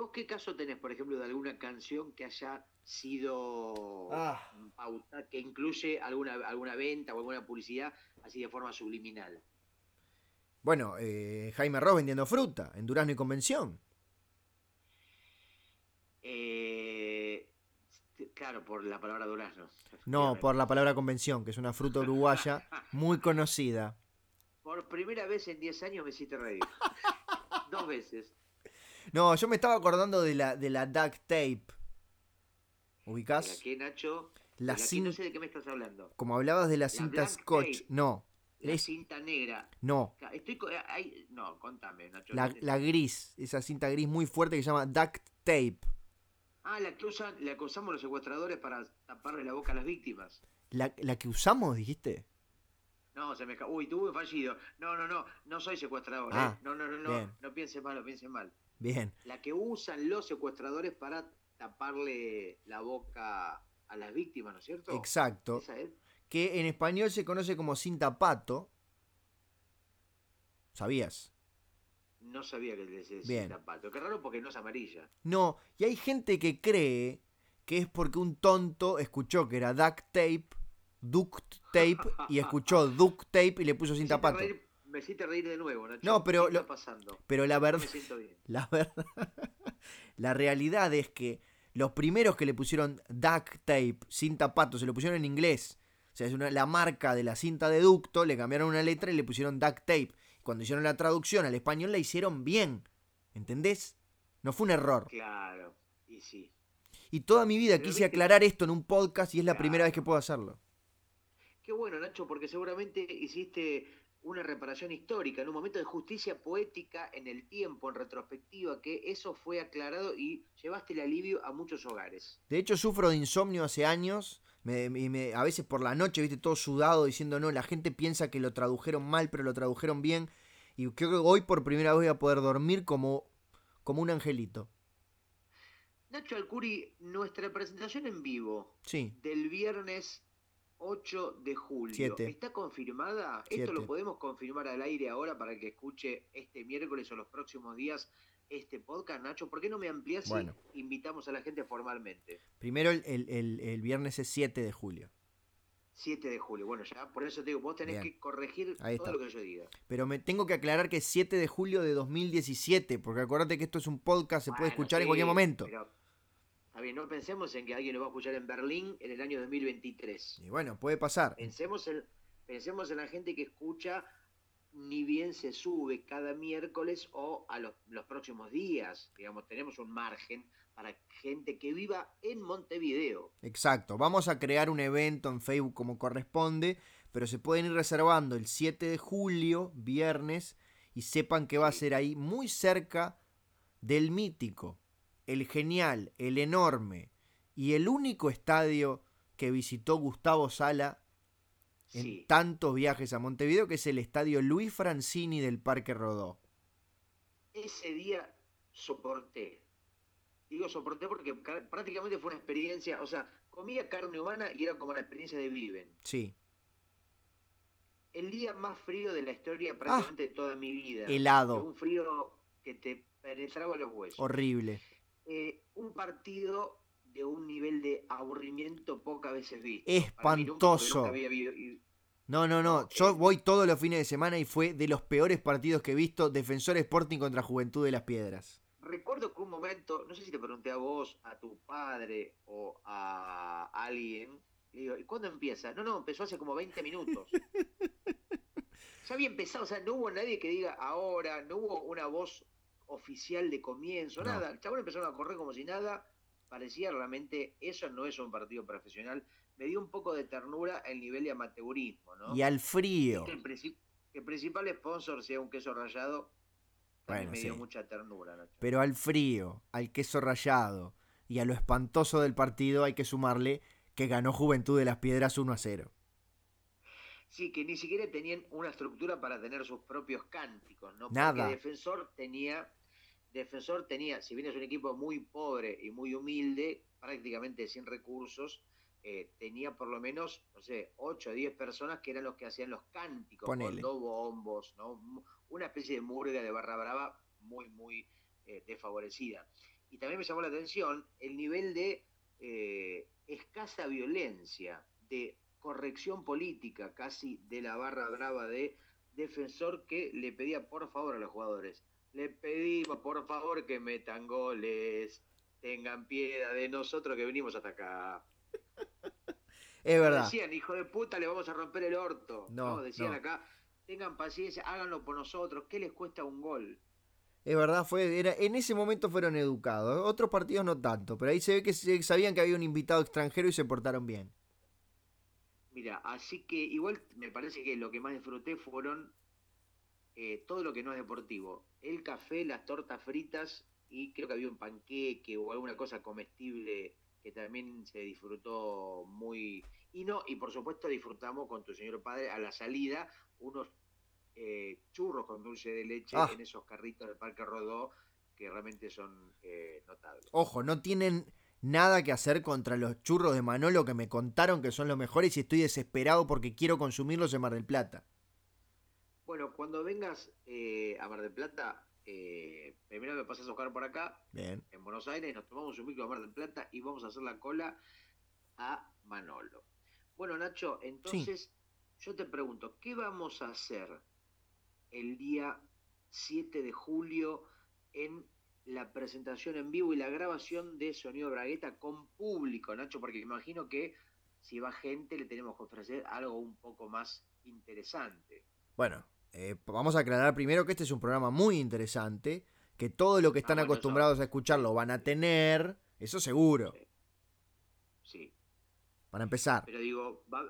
¿Y vos qué caso tenés, por ejemplo, de alguna canción que haya sido ah. pauta, que incluye alguna, alguna venta o alguna publicidad así de forma subliminal? Bueno, eh, Jaime Ross vendiendo fruta en Durazno y Convención. Eh, claro, por la palabra durazno. No, por la palabra convención, que es una fruta uruguaya muy conocida. Por primera vez en 10 años me hiciste reír. Dos veces. No, yo me estaba acordando de la, de la duct tape. ¿Ubicás? ¿De qué, Nacho? La cinta... No sé de qué me estás hablando. Como hablabas de la, cinta scotch. No, la cinta negra. No. Estoy, no, contame, Nacho. La, gris, esa cinta gris muy fuerte que se llama duct tape. Ah, la que, usan, la que usamos los secuestradores para taparle la boca a las víctimas. ¿La, la que usamos, dijiste? No, se me Uy, tuve fallido. No, no, no, no soy secuestrador. Ah, ¿eh? No, no, no, no. No piense mal, no piense mal. Bien. La que usan los secuestradores para taparle la boca a las víctimas, ¿no es cierto? Exacto. ¿Esa es? que en español se conoce como cinta pato. ¿Sabías? No sabía que le cinta pato. Qué raro porque no es amarilla. No, y hay gente que cree que es porque un tonto escuchó que era duct tape, duct tape, y escuchó duct tape y le puso cinta pato. Me hiciste reír de nuevo, Nacho. No, pero, ¿Qué está pasando? pero la verdad, la verdad, la realidad es que los primeros que le pusieron duct tape, cinta pato, se lo pusieron en inglés o sea, es una, la marca de la cinta de ducto, le cambiaron una letra y le pusieron duct tape. Cuando hicieron la traducción al español la hicieron bien. ¿Entendés? No fue un error. Claro, y sí. Y toda mi vida quise aclarar esto en un podcast y es la primera vez que puedo hacerlo. Qué bueno, Nacho, porque seguramente hiciste una reparación histórica, en un momento de justicia poética en el tiempo, en retrospectiva, que eso fue aclarado y llevaste el alivio a muchos hogares. De hecho, sufro de insomnio hace años me, a veces por la noche, viste, todo sudado diciendo, no, la gente piensa que lo tradujeron mal, pero lo tradujeron bien. Y creo que hoy por primera vez voy a poder dormir como, como un angelito. Nacho Alcuri, nuestra presentación en vivo Sí, del viernes 8 de julio. Siete. ¿Está confirmada? Siete. Esto lo podemos confirmar al aire ahora para que escuche este miércoles o los próximos días este podcast, Nacho. ¿Por qué no me amplías Bueno. y invitamos a la gente formalmente? primero el, el- el- viernes es 7 de julio. 7 de julio. Bueno, ya por eso te digo, vos tenés Bien. que corregir Ahí todo está. lo que yo diga. Pero me tengo que aclarar que es 7 de julio de 2017, porque acuérdate que esto es un podcast, se puede escuchar en cualquier momento. pero, está bien, no pensemos en que alguien lo va a escuchar en Berlín en el año 2023. Y bueno, puede pasar. Pensemos en, pensemos en la gente que escucha ni bien se sube cada miércoles o a los, los próximos días. Digamos, tenemos un margen para gente que viva en Montevideo. Exacto, vamos a crear un evento en Facebook como corresponde, pero se pueden ir reservando el 7 de julio, viernes, y sepan que va a ser ahí muy cerca del mítico, el genial, el enorme y el único estadio que visitó Gustavo Sala en Sí. tantos viajes a Montevideo, que es el estadio Luis Francini del Parque Rodó. Ese día soporté. Digo soporté porque ca- prácticamente fue una experiencia, o sea, comía carne humana y era como la experiencia de Viven. Sí, El día más frío de la historia prácticamente de toda mi vida. Ah, helado, Un frío que te penetraba los huesos. horrible. Eh, un partido de un nivel de aburrimiento pocas veces visto. Nunca, Espantoso. nunca había No, no, no. Yo voy todos los fines de semana y fue de los peores partidos que he visto. Defensor Sporting contra Juventud de las Piedras. Recuerdo que un momento, no sé si te pregunté a vos, a tu padre o a alguien, le digo, ¿y cuándo empieza? No, no, empezó hace como 20 minutos. ya había empezado, o sea, no hubo nadie que diga ahora, no hubo una voz oficial de comienzo, No. nada. El chabón empezaron a correr como si nada. Parecía realmente, eso no es un partido profesional. Me dio un poco de ternura el nivel de amateurismo, ¿no? Y al frío. Que el, princip- el principal sponsor sea un queso rallado, también Bueno, me dio mucha ternura, Nacho. Pero al frío, al queso rallado y a lo espantoso del partido hay que sumarle que ganó Juventud de las Piedras 1 a 0. Sí, que ni siquiera tenían una estructura para tener sus propios cánticos, ¿no? Nada. Porque Defensor tenía, Defensor tenía, si bien es un equipo muy pobre y muy humilde, prácticamente sin recursos, eh, tenía por lo menos, no sé, 8 o 10 personas que eran los que hacían los cánticos, Ponele. con dos bombos, ¿no? Una especie de murga de barra brava muy, muy eh, desfavorecida. Y también me llamó la atención el nivel de eh, escasa violencia, de corrección política casi de la barra brava de defensor que le pedía por favor a los jugadores. Le pedimos por favor que metan goles, tengan piedad de nosotros que venimos hasta acá. Es verdad. Decían, hijo de puta, le vamos a romper el orto. No, No, decían no. acá, tengan paciencia, háganlo por nosotros, ¿qué les cuesta un gol? Es verdad, fue, era, en ese momento fueron educados. Otros partidos no tanto, pero ahí se ve que sabían que había un invitado extranjero y se portaron bien. Mira, así que igual me parece que lo que más disfruté fueron eh, todo lo que no es deportivo. El café, las tortas fritas y creo que había un panqueque o alguna cosa comestible que también se disfrutó muy... Y no, y por supuesto disfrutamos con tu señor padre a la salida unos eh, churros con dulce de leche Ah. en esos carritos del Parque Rodó que realmente son eh, notables. Ojo, no tienen nada que hacer contra los churros de Manolo que me contaron que son los mejores y estoy desesperado porque quiero consumirlos en Mar del Plata. Bueno, cuando vengas eh, a Mar del Plata, eh, primero me pasas a buscar por acá, Bien. en Buenos Aires, nos tomamos un micro a Mar del Plata y vamos a hacer la cola a Manolo. Bueno, Nacho, entonces yo te pregunto, ¿qué vamos a hacer el día 7 de julio en la presentación en vivo y la grabación de Sonido Bragueta con público, Nacho? Porque me imagino que si va gente le tenemos que ofrecer algo un poco más interesante. Bueno, eh, vamos a aclarar primero que este es un programa muy interesante, que todo lo que están Ah, bueno, acostumbrados a escuchar lo van a tener, eso seguro, Sí. para empezar. Pero digo, va,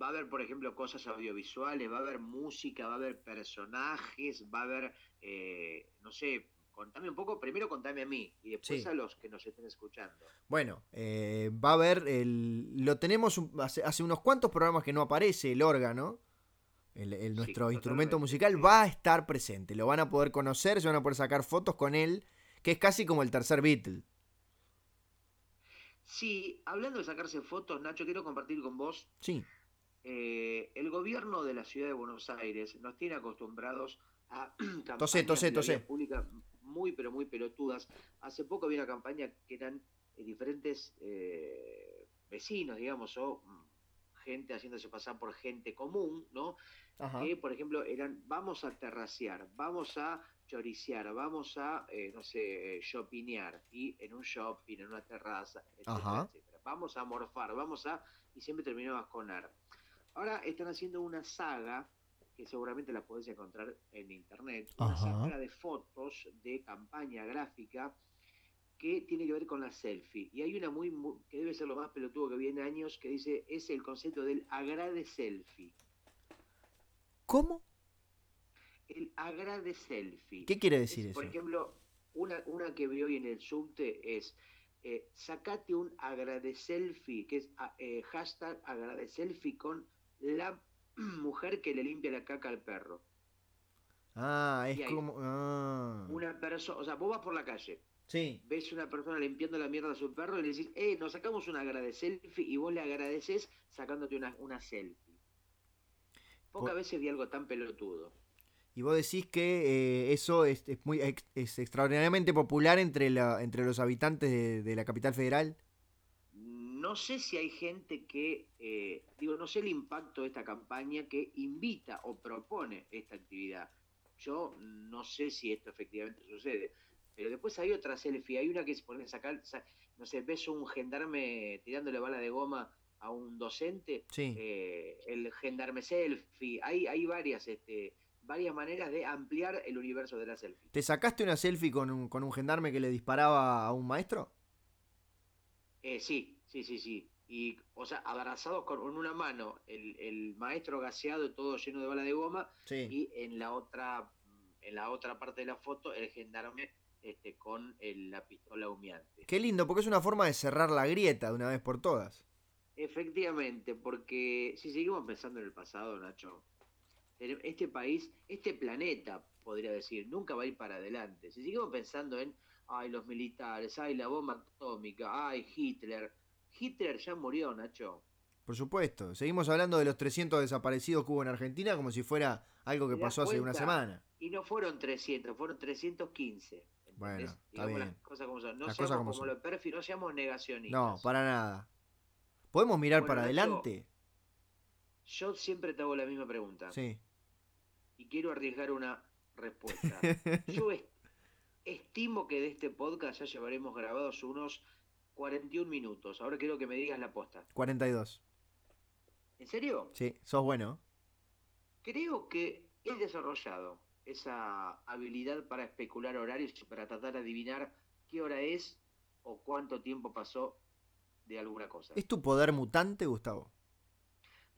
va a haber, por ejemplo, cosas audiovisuales, va a haber música, va a haber personajes, va a haber, eh, no sé, contame un poco, primero contame a mí y después Sí. a los que nos estén escuchando. Bueno, eh, va a haber, el, lo tenemos un- hace, hace unos cuantos programas que no aparece el órgano, el, el- Sí, nuestro instrumento musical, va a estar presente, lo van a poder conocer, se van a poder sacar fotos con él, que es casi como el tercer Beatle. Sí, hablando de sacarse fotos, Nacho, quiero compartir con vos. Sí. Eh, el gobierno de la ciudad de Buenos Aires nos tiene acostumbrados a campañas Tosé, tosé, de la tosé. vía pública muy, pero muy pelotudas. Hace poco había una campaña que eran eh, diferentes eh, vecinos, digamos, o mm, gente haciéndose pasar por gente común, ¿no? Ajá. que por ejemplo eran vamos a terraciar, vamos a choriciar, vamos a, eh, no sé, eh, shopinear, y en un shopping, en una terraza, etcétera, etcétera. Vamos a morfar, vamos a, y siempre terminabas con ar. Ahora están haciendo una saga, que seguramente la podés encontrar en internet, una Ajá. saga de fotos de campaña gráfica que tiene que ver con la selfie. Y hay una muy, muy- que debe ser lo más pelotudo que viene años, que dice, es el concepto del agrade selfie. ¿Cómo? El agrade selfie. ¿Qué quiere decir Es, eso? Por ejemplo, una, una que vi hoy en el subte es eh, sacate un agrade selfie, que es ah, eh, hashtag agrade selfie con la mujer que le limpia la caca al perro. Ah, es como. Ah. Una persona, o sea, vos vas por la calle, Sí. ves una persona limpiando la mierda a su perro y le decís, eh, nos sacamos un agrade selfie y vos le agradeces sacándote una, una selfie. Pocas veces vi algo tan pelotudo. Y vos decís que eh, eso es, es muy es extraordinariamente popular entre, la, entre los habitantes de, de la capital federal. No sé si hay gente que, eh, digo, no sé el impacto de esta campaña que invita o propone esta actividad. Yo no sé si esto efectivamente sucede. Pero después hay otra selfie, hay una que se pone a sacar, sa- no sé, ves un gendarme tirándole bala de goma a un docente, Sí. eh, el gendarme selfie, hay, hay varias, este, varias maneras de ampliar el universo de la selfie. ¿Te sacaste una selfie con un, con un gendarme que le disparaba a un maestro? Eh, sí, sí, sí, sí. Y, o sea, abrazados con una mano el, el maestro gaseado, todo lleno de bala de goma, Sí. y en la otra, en la otra parte de la foto, el gendarme este, con el- la pistola humeante. Qué lindo, porque es una forma de cerrar la grieta de una vez por todas. Efectivamente, porque si seguimos pensando en el pasado, Nacho, este país, este planeta, podría decir, nunca va a ir para adelante. Si seguimos pensando en, ay, los militares, ay, la bomba atómica, ay, Hitler. Hitler ya murió, Nacho. Por supuesto. Seguimos hablando de los 300 desaparecidos que hubo en Argentina como si fuera algo que ¿Te das pasó hace una semana. Y no fueron 300, fueron 315. ¿entendés? Bueno, está Digamos bien. las cosas como son. No Las seamos cosas como como son. los perfis, no seamos negacionistas. No, para nada. ¿Podemos mirar Bueno, para adelante? Yo siempre te hago la misma pregunta. Sí. Y quiero arriesgar una respuesta. Yo es- estimo que de este podcast ya llevaremos grabados unos 41 minutos. Ahora quiero que me digas la posta. 42. ¿En serio? Sí, sos bueno. Creo que he desarrollado esa habilidad para especular horarios y para tratar de adivinar qué hora es o cuánto tiempo pasó de alguna cosa. ¿Es tu poder mutante, Gustavo?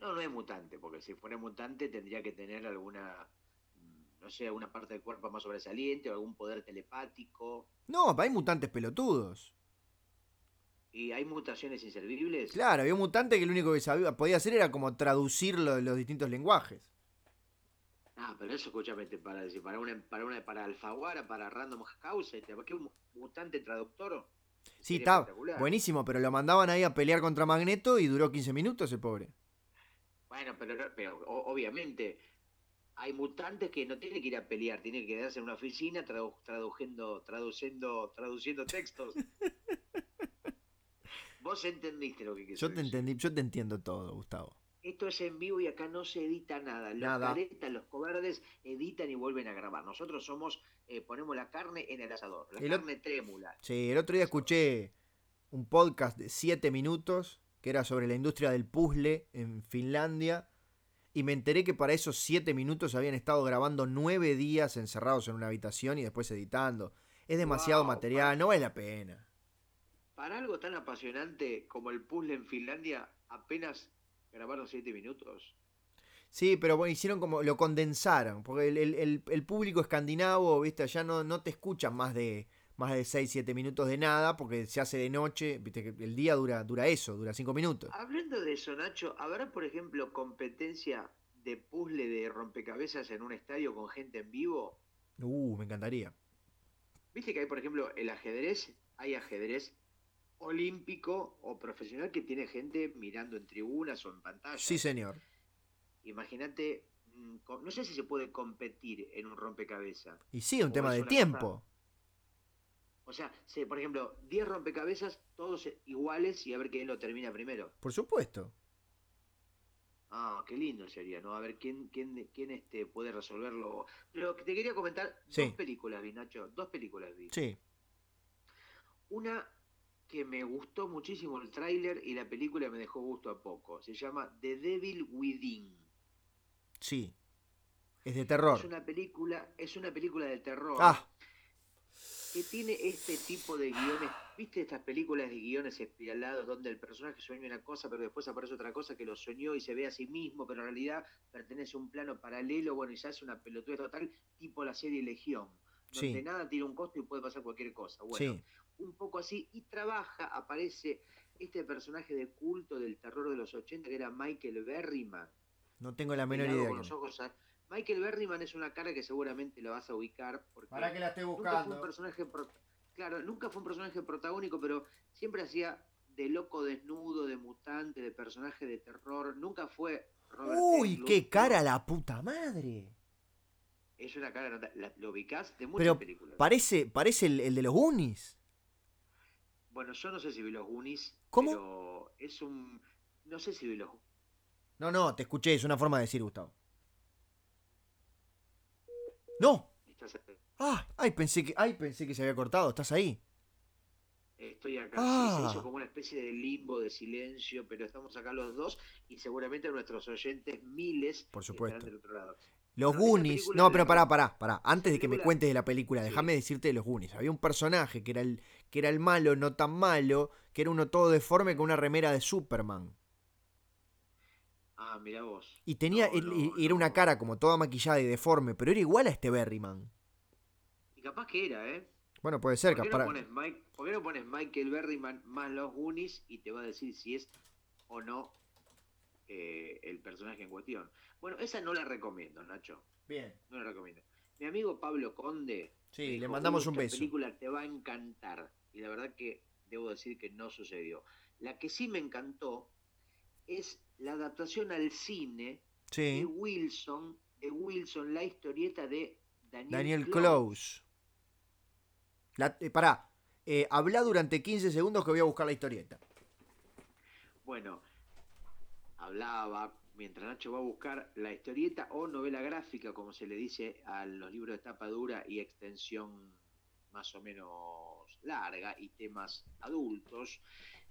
No, no es mutante, porque si fuera mutante tendría que tener alguna, mm, no sé, alguna parte del cuerpo más sobresaliente o algún poder telepático. No, hay mutantes pelotudos. ¿Y hay mutaciones inservibles? Claro, había un mutante que lo único que sabía, podía hacer era como traducir lo- los distintos lenguajes. Ah, pero eso escúchame, te- para para una, para una, para Alfaguara, para Random House, este, ¿qué un mutante traductor? Sí, está buenísimo, pero lo mandaban ahí a pelear contra Magneto y duró 15 minutos el pobre. Bueno, pero, obviamente hay mutantes que no tienen que ir a pelear, tienen que quedarse en una oficina tradu- traduciendo, traduciendo, traduciendo textos. Vos entendiste lo que quise Yo te decir. entendí, yo te entiendo todo, Gustavo. Esto es en vivo y acá no se edita nada. Los Nada. caretas, los cobardes editan y vuelven a grabar. Nosotros somos, eh, ponemos la carne en el asador, la El carne trémula. Sí, el otro día escuché un podcast de 7 minutos que era sobre la industria del puzzle en Finlandia y me enteré que para esos 7 minutos habían estado grabando 9 días encerrados en una habitación y después editando. Es demasiado Wow, material, no vale la pena. Para algo tan apasionante como el puzzle en Finlandia, apenas grabaron siete minutos. Sí, pero bueno, hicieron como, lo condensaron, porque el, el- el- público escandinavo, viste, ya no, no te escuchan más de más de 6, 7 minutos de nada, porque se hace de noche, viste que el día dura, dura eso, dura 5 minutos. Hablando de eso, Nacho, ¿habrá, por ejemplo, competencia de puzzle de rompecabezas en un estadio con gente en vivo? Uh, me encantaría. Viste que hay, por ejemplo, el ajedrez, hay ajedrez olímpico o profesional que tiene gente mirando en tribunas o en pantalla. Sí, señor. Imagínate, mm, no sé si se puede competir en un rompecabezas. Y sí, un tema de tiempo. O sea, por ejemplo, 10 rompecabezas, todos iguales y a ver quién lo termina primero. Por supuesto. Ah, qué lindo sería, ¿no? A ver quién, quién, quién este puede resolverlo. Pero te quería comentar dos películas vi, Nacho. Dos películas vi. Sí. Una que me gustó muchísimo el tráiler y la película me dejó gusto a poco. Se llama The Devil Within. Sí. Es de terror. Es una película, es una película de terror. Ah que tiene este tipo de guiones, ¿viste estas películas de guiones espiralados donde el personaje sueña una cosa pero después aparece otra cosa que lo soñó y se ve a sí mismo, pero en realidad pertenece a un plano paralelo, bueno, y se hace una pelotuda total, tipo la serie Legión, donde nada tiene un costo y puede pasar cualquier cosa. Bueno, un poco así, y trabaja, aparece este personaje de culto del terror de los 80 que era Michael Berryman. No tengo la menor idea. Michael Berryman es una cara que seguramente lo vas a ubicar. Porque Para que la esté buscando. Nunca fue un personaje claro, nunca fue un personaje protagónico, pero siempre hacía de loco desnudo, de mutante, de personaje de terror. Nunca fue Robert Uy, qué cara la puta madre. Es una cara, lo ubicás de muchas pero películas. Parece, parece el, de los Goonies. Bueno, yo no sé si vi los Goonies. ¿Cómo? Pero es un. No sé si vi los No, no, te escuché, es una forma de decir, Gustavo. No. Ah, ay, pensé que, ay, pensé que se había cortado. ¿Estás ahí? Estoy acá. Sí, se hizo ah. como una especie de limbo de silencio, pero estamos acá los dos y seguramente nuestros oyentes miles Por supuesto. del otro lado. Los Goonies. No, pero pará, pará, pará. Antes de que me cuentes de la película, déjame decirte de los Goonies. Había un personaje que era el que era el malo, no tan malo, que era uno todo deforme con una remera de Superman. Ah, mira vos. Y tenía, era una cara como toda maquillada y deforme, pero era igual a este Berryman. Y capaz que era, ¿eh? Bueno, puede ser. ¿Por qué, no pones, ¿por qué no pones Michael Berryman más los Goonies y te va a decir si es o no eh, el personaje en cuestión? Bueno, esa no la recomiendo, Nacho. Bien. No la recomiendo. Mi amigo Pablo Conde. Sí, le mandamos un beso. La película te va a encantar. Y la verdad que debo decir que no sucedió. La que sí me encantó es la adaptación al cine de Wilson, de Wilson, la historieta de Daniel, Daniel Close. Eh, pará, eh, habla durante 15 segundos que voy a buscar la historieta. Bueno, hablaba mientras Nacho va a buscar la historieta o novela gráfica, como se le dice a los libros de tapa dura y extensión más o menos larga y temas adultos.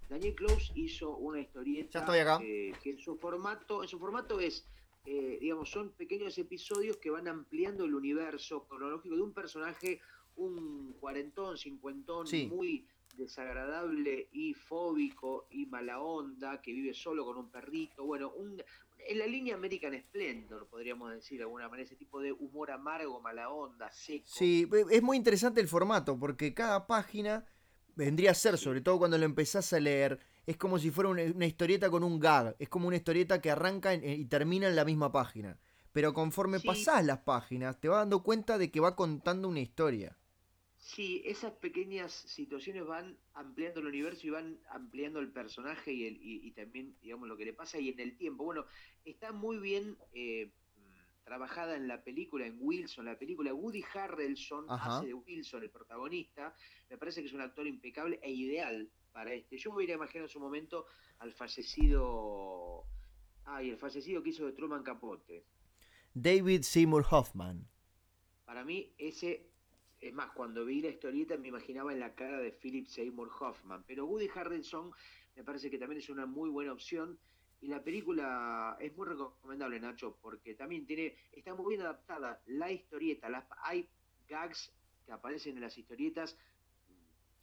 Daniel Close hizo una historieta eh, que en su formato, en su formato es, eh, digamos, son pequeños episodios que van ampliando el universo cronológico de un personaje, un cuarentón, cincuentón, muy desagradable y fóbico y mala onda, que vive solo con un perrito, bueno, un, en la línea American Splendor, podríamos decir de alguna manera, ese tipo de humor amargo, mala onda, seco. Sí, es muy interesante el formato, porque cada página vendría a ser, sobre todo cuando lo empezás a leer, es como si fuera una, historieta con un gag, es como una historieta que arranca y termina en la misma página. Pero conforme pasás las páginas, te vas dando cuenta de que va contando una historia. Sí, esas pequeñas situaciones van ampliando el universo y van ampliando el personaje y, el, y, también, digamos, lo que le pasa y en el tiempo. Bueno, está muy bien eh, trabajada en la película, en Wilson, la película. Woody Harrelson hace de Wilson, el protagonista. Me parece que es un actor impecable e ideal para este. Yo me hubiera imaginado en su momento al fallecido. Ay, el fallecido que hizo de Truman Capote. David Seymour Hoffman. Para mí, ese. Es más, cuando vi la historieta me imaginaba en la cara de Philip Seymour Hoffman. Pero Woody Harrelson me parece que también es una muy buena opción y la película es muy recomendable, Nacho, porque también tiene, está muy bien adaptada la historieta, hay gags que aparecen en las historietas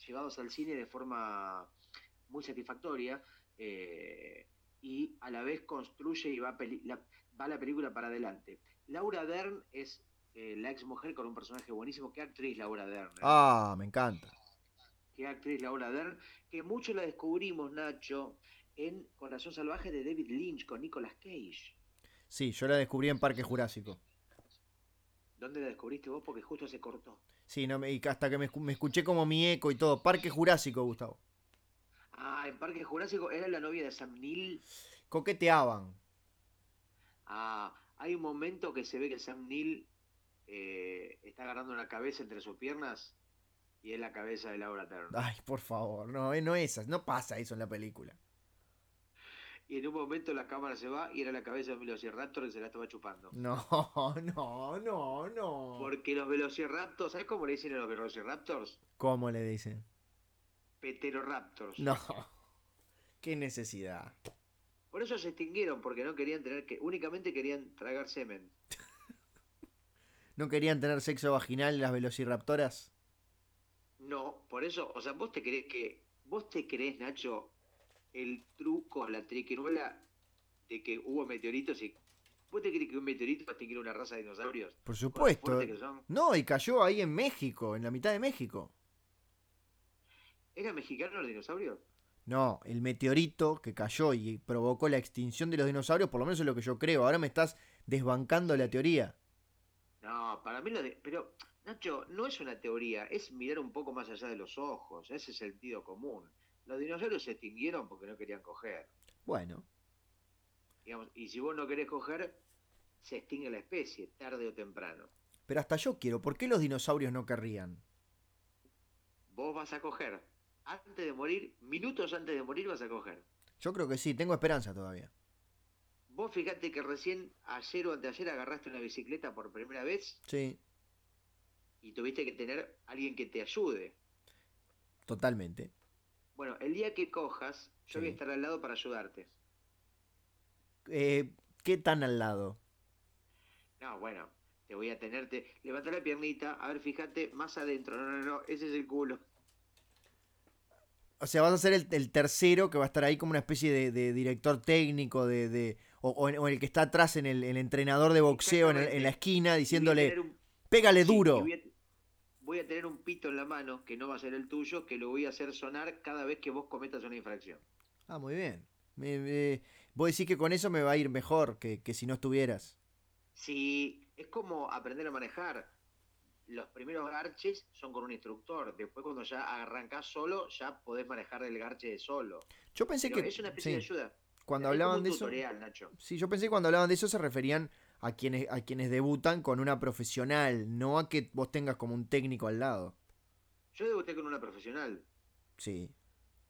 llevados al cine de forma muy satisfactoria eh, y a la vez construye y va, la, va la película para adelante. Laura Dern es eh, la ex mujer con un personaje buenísimo. ¿Qué actriz Laura Dern? ¿eh? Ah, me encanta. Qué actriz Laura Dern, que mucho la descubrimos, Nacho, en Corazón Salvaje de David Lynch con Nicolas Cage. Sí, yo la descubrí en Parque Jurásico. ¿Dónde la descubriste vos? Porque justo se cortó. Sí, no, y hasta que me, escuché como mi eco y todo. Parque Jurásico, Gustavo. Ah, en Parque Jurásico era la novia de Sam Neill. Coqueteaban. Ah, hay un momento que se ve que Sam Neill eh, está agarrando una cabeza entre sus piernas y es la cabeza de Laura Turner. Ay, por favor, no, eh, no esas, no pasa eso en la película. Y en un momento la cámara se va y era la cabeza de un Velociraptor que se la estaba chupando. No, no, no, no. Porque los Velociraptors, ¿sabes cómo le dicen a los Velociraptors? ¿Cómo le dicen? Peteroraptors. No. Qué necesidad. Por eso se extinguieron, porque no querían tener que, únicamente querían tragar semen. ¿No querían tener sexo vaginal las velociraptoras? No, por eso, o sea, vos te crees que, vos te crees, Nacho, el truco, la triquinuela de que hubo meteoritos y. ¿Vos te crees que un meteorito va a extinguir una raza de dinosaurios? Por supuesto. No, y cayó ahí en México, en la mitad de México. ¿Era mexicano el dinosaurio? No, el meteorito que cayó y provocó la extinción de los dinosaurios, por lo menos es lo que yo creo. Ahora me estás desbancando la teoría. No, para mí lo de... Pero, Nacho, no es una teoría, es mirar un poco más allá de los ojos, ese es sentido común. Los dinosaurios se extinguieron porque no querían coger. Bueno. Digamos, y si vos no querés coger, se extingue la especie, tarde o temprano. Pero hasta yo quiero, ¿por qué los dinosaurios no querrían? Vos vas a coger. Antes de morir, minutos antes de morir vas a coger. Yo creo que sí, tengo esperanza todavía. Vos fíjate que recién ayer o anteayer agarraste una bicicleta por primera vez. Sí. Y tuviste que tener alguien que te ayude. Totalmente. Bueno, el día que cojas, yo voy a estar al lado para ayudarte. Eh, ¿Qué tan al lado? No, bueno, te voy a tenerte. Levanta la piernita, a ver, fíjate, más adentro. No, no, no, ese es el culo. O sea, vas a ser el, tercero que va a estar ahí como una especie de, director técnico, de, o, el que está atrás en el, entrenador de boxeo en, la esquina diciéndole, pégale duro voy a tener un pito en la mano, que no va a ser el tuyo, que lo voy a hacer sonar cada vez que vos cometas una infracción. Ah, muy bien. Me, Vos decís que con eso me va a ir mejor que, si no estuvieras. Sí, es como aprender a manejar. Los primeros garches son con un instructor. Después, cuando ya arrancás solo, ya podés manejar el garche de solo. Yo pensé que. Es una especie de ayuda. Cuando hablaban de eso. Sí, yo pensé que cuando hablaban de eso se referían a quienes, a quienes debutan con una profesional, no a que vos tengas como un técnico al lado. Yo debuté con una profesional. Sí.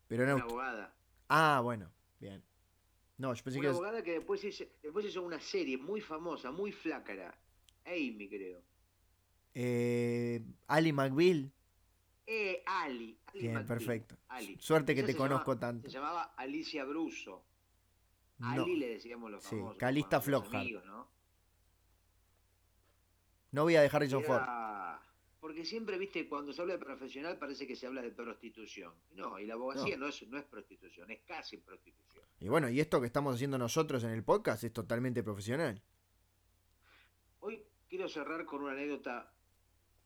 Pero Una abogada. Ah, bueno, bien. No, yo pensé una abogada que después hizo, después hizo una serie muy famosa, muy flácara. Amy, creo. Eh, Ali McBeal. Eh, Ali. bien, perfecto. Suerte que te conozco tanto. Se llamaba Alicia Bruso. Ali le decíamos los famosos. Sí, Calista Floja. ¿no? No voy a dejar Harrison Ford. Porque siempre, viste, cuando se habla de profesional parece que se habla de prostitución. No, y la abogacía no, es, no es prostitución, es casi prostitución. Y bueno, y esto que estamos haciendo nosotros en el podcast es totalmente profesional. Hoy quiero cerrar con una anécdota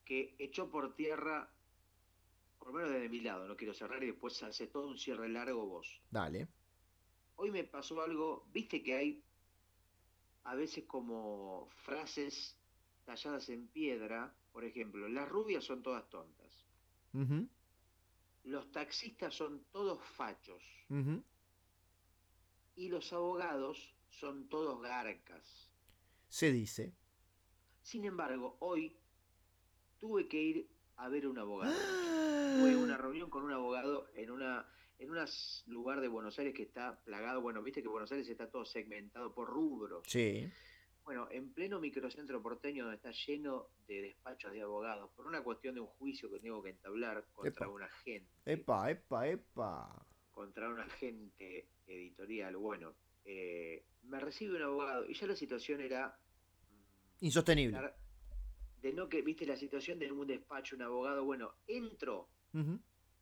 que echó por tierra, por lo menos desde mi lado, no quiero cerrar y después hace todo un cierre largo vos. Dale. Hoy me pasó algo, viste que hay a veces como frases talladas en piedra, por ejemplo, las rubias son todas tontas. Los taxistas son todos fachos. Y los abogados son todos garcas. Se dice. Sin embargo, hoy tuve que ir a ver un abogado. Tuve una reunión con un abogado en una en un lugar de Buenos Aires que está plagado, bueno, viste que Buenos Aires está todo segmentado por rubros. Sí. Bueno, en pleno microcentro porteño donde está lleno de despachos de abogados, por una cuestión de un juicio que tengo que entablar contra un agente. Epa, epa, epa. Contra un agente editorial. Bueno, eh, me recibe un abogado y ya la situación era... Mm, Insostenible. De no que, viste, la situación de un despacho, un abogado, bueno, entro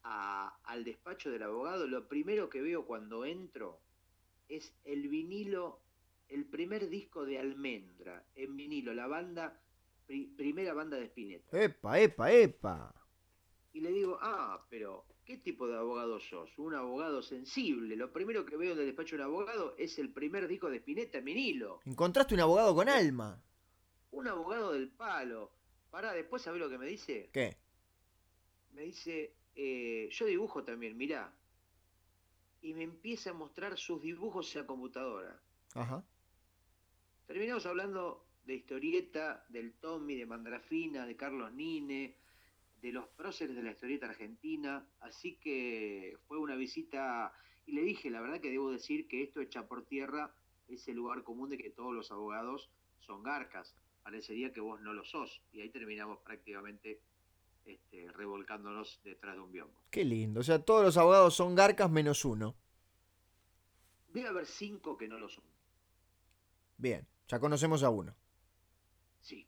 al despacho del abogado, lo primero que veo cuando entro es el vinilo el primer disco de Almendra en vinilo, la banda, primera banda de Spinetta. Epa, epa, epa. Y le digo, ah, pero ¿qué tipo de abogado sos? Un abogado sensible. Lo primero que veo en el despacho de un abogado es el primer disco de Spinetta en vinilo. Encontraste un abogado con alma. Un abogado del palo. Pará, después sabés lo que me dice. ¿Qué? Me dice, eh, yo dibujo también, mirá. y me empieza a mostrar sus dibujos en la computadora. Ajá. Terminamos hablando de historieta, del Tommy, de Mandrafina, de Carlos Nine, de los próceres de la historieta argentina, así que fue una visita y le dije, la verdad que debo decir que esto echa por tierra ese lugar común de que todos los abogados son garcas. Parecería que vos no lo sos. Y ahí terminamos prácticamente este, revolcándonos detrás de un biombo. Qué lindo. O sea, todos los abogados son garcas menos uno. Debe haber cinco que no lo son. Bien, ya conocemos a uno. Sí.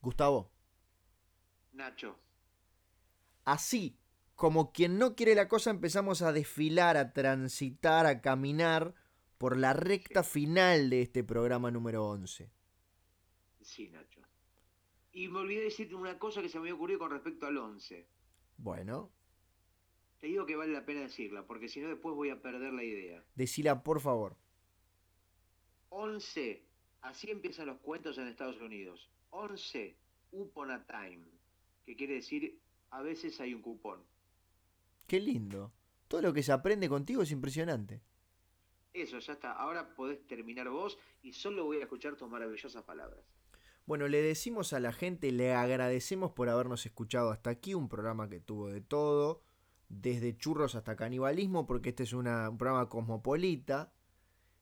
Gustavo. Nacho. Así como quien no quiere la cosa, empezamos a desfilar, a transitar, a caminar por la recta final de este programa número 11. Sí, Nacho. Y me olvidé decirte una cosa que se me había ocurrido con respecto al 11. Bueno. Te digo que vale la pena decirla, porque si no después voy a perder la idea. Decila, por favor. 11. Así empiezan los cuentos en Estados Unidos. 11. Upon a time. Que quiere decir, a veces hay un cupón. Qué lindo. Todo lo que se aprende contigo es impresionante. Eso, ya está. Ahora podés terminar vos y solo voy a escuchar tus maravillosas palabras. Bueno, le decimos a la gente, le agradecemos por habernos escuchado hasta aquí, un programa que tuvo de todo, desde churros hasta canibalismo, porque este es un programa cosmopolita.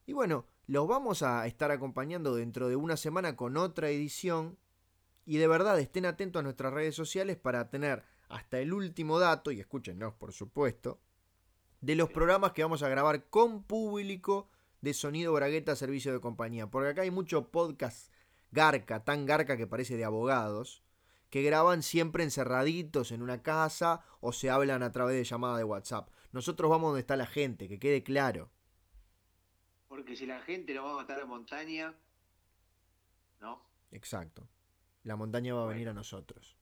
Y bueno, los vamos a estar acompañando dentro de una semana con otra edición. Y de verdad, estén atentos a nuestras redes sociales para tener hasta el último dato, y escúchenos por supuesto, de los programas que vamos a grabar con público de Sonido Bragueta Servicio de Compañía. Porque acá hay mucho podcast garca, tan garca que parece de abogados, que graban siempre encerraditos en una casa o se hablan a través de llamada de WhatsApp. Nosotros vamos donde está la gente, que quede claro. Porque si la gente no va a estar en montaña, ¿no? Exacto. La montaña va a venir a nosotros.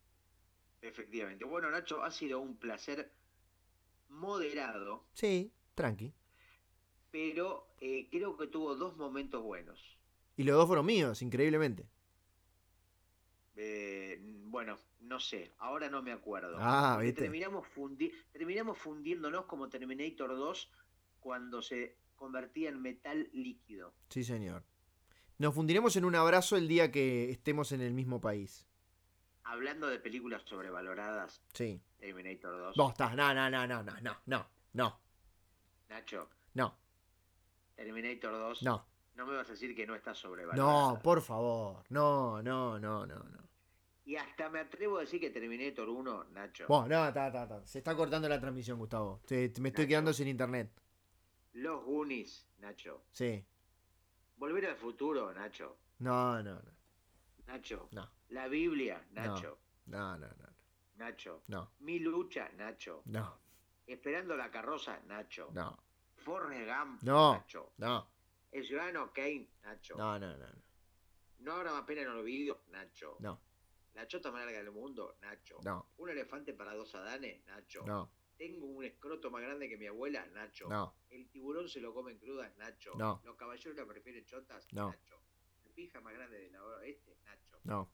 Efectivamente. Bueno, Nacho, ha sido un placer moderado. Sí, tranqui. Pero eh, creo que tuvo dos momentos buenos. Y los dos fueron míos, increíblemente. Eh, bueno, no sé, ahora no me acuerdo. Ah, Terminamos, terminamos fundiéndonos como Terminator 2 cuando se convertía en metal líquido. Sí, señor. Nos fundiremos en un abrazo el día que estemos en el mismo país. Hablando de películas sobrevaloradas. Sí. Terminator 2. No, está, no, no, no, no, no, no, no. Nacho. No. Terminator 2. No. No me vas a decir que no está sobrevalorada. No, por favor. No, no, no, no, no. Y hasta me atrevo a decir que Terminator 1, Nacho. Bueno, no, está, está, está. Se está cortando la transmisión, Gustavo. me estoy quedando sin internet. Los Goonies, Nacho. Sí. Volver al futuro, Nacho. No, no, no. Nacho. No. La Biblia, Nacho. No, no, no. Nacho. No. Mi lucha, Nacho. No. Esperando la carroza, Nacho. No. Forrest Gump, no. Nacho. No. El ciudadano Kane, Nacho. No, no, no, no. Habrá más pena en el olvido, Nacho. No. La chota más larga del mundo, Nacho. No. Un elefante para dos adanes, Nacho. No. Tengo un escroto más grande que mi abuela, Nacho. No. El tiburón se lo come en crudas, Nacho. No. Los caballeros la prefieren chotas, no. Nacho. El pija más grande de la hora este, Nacho. No.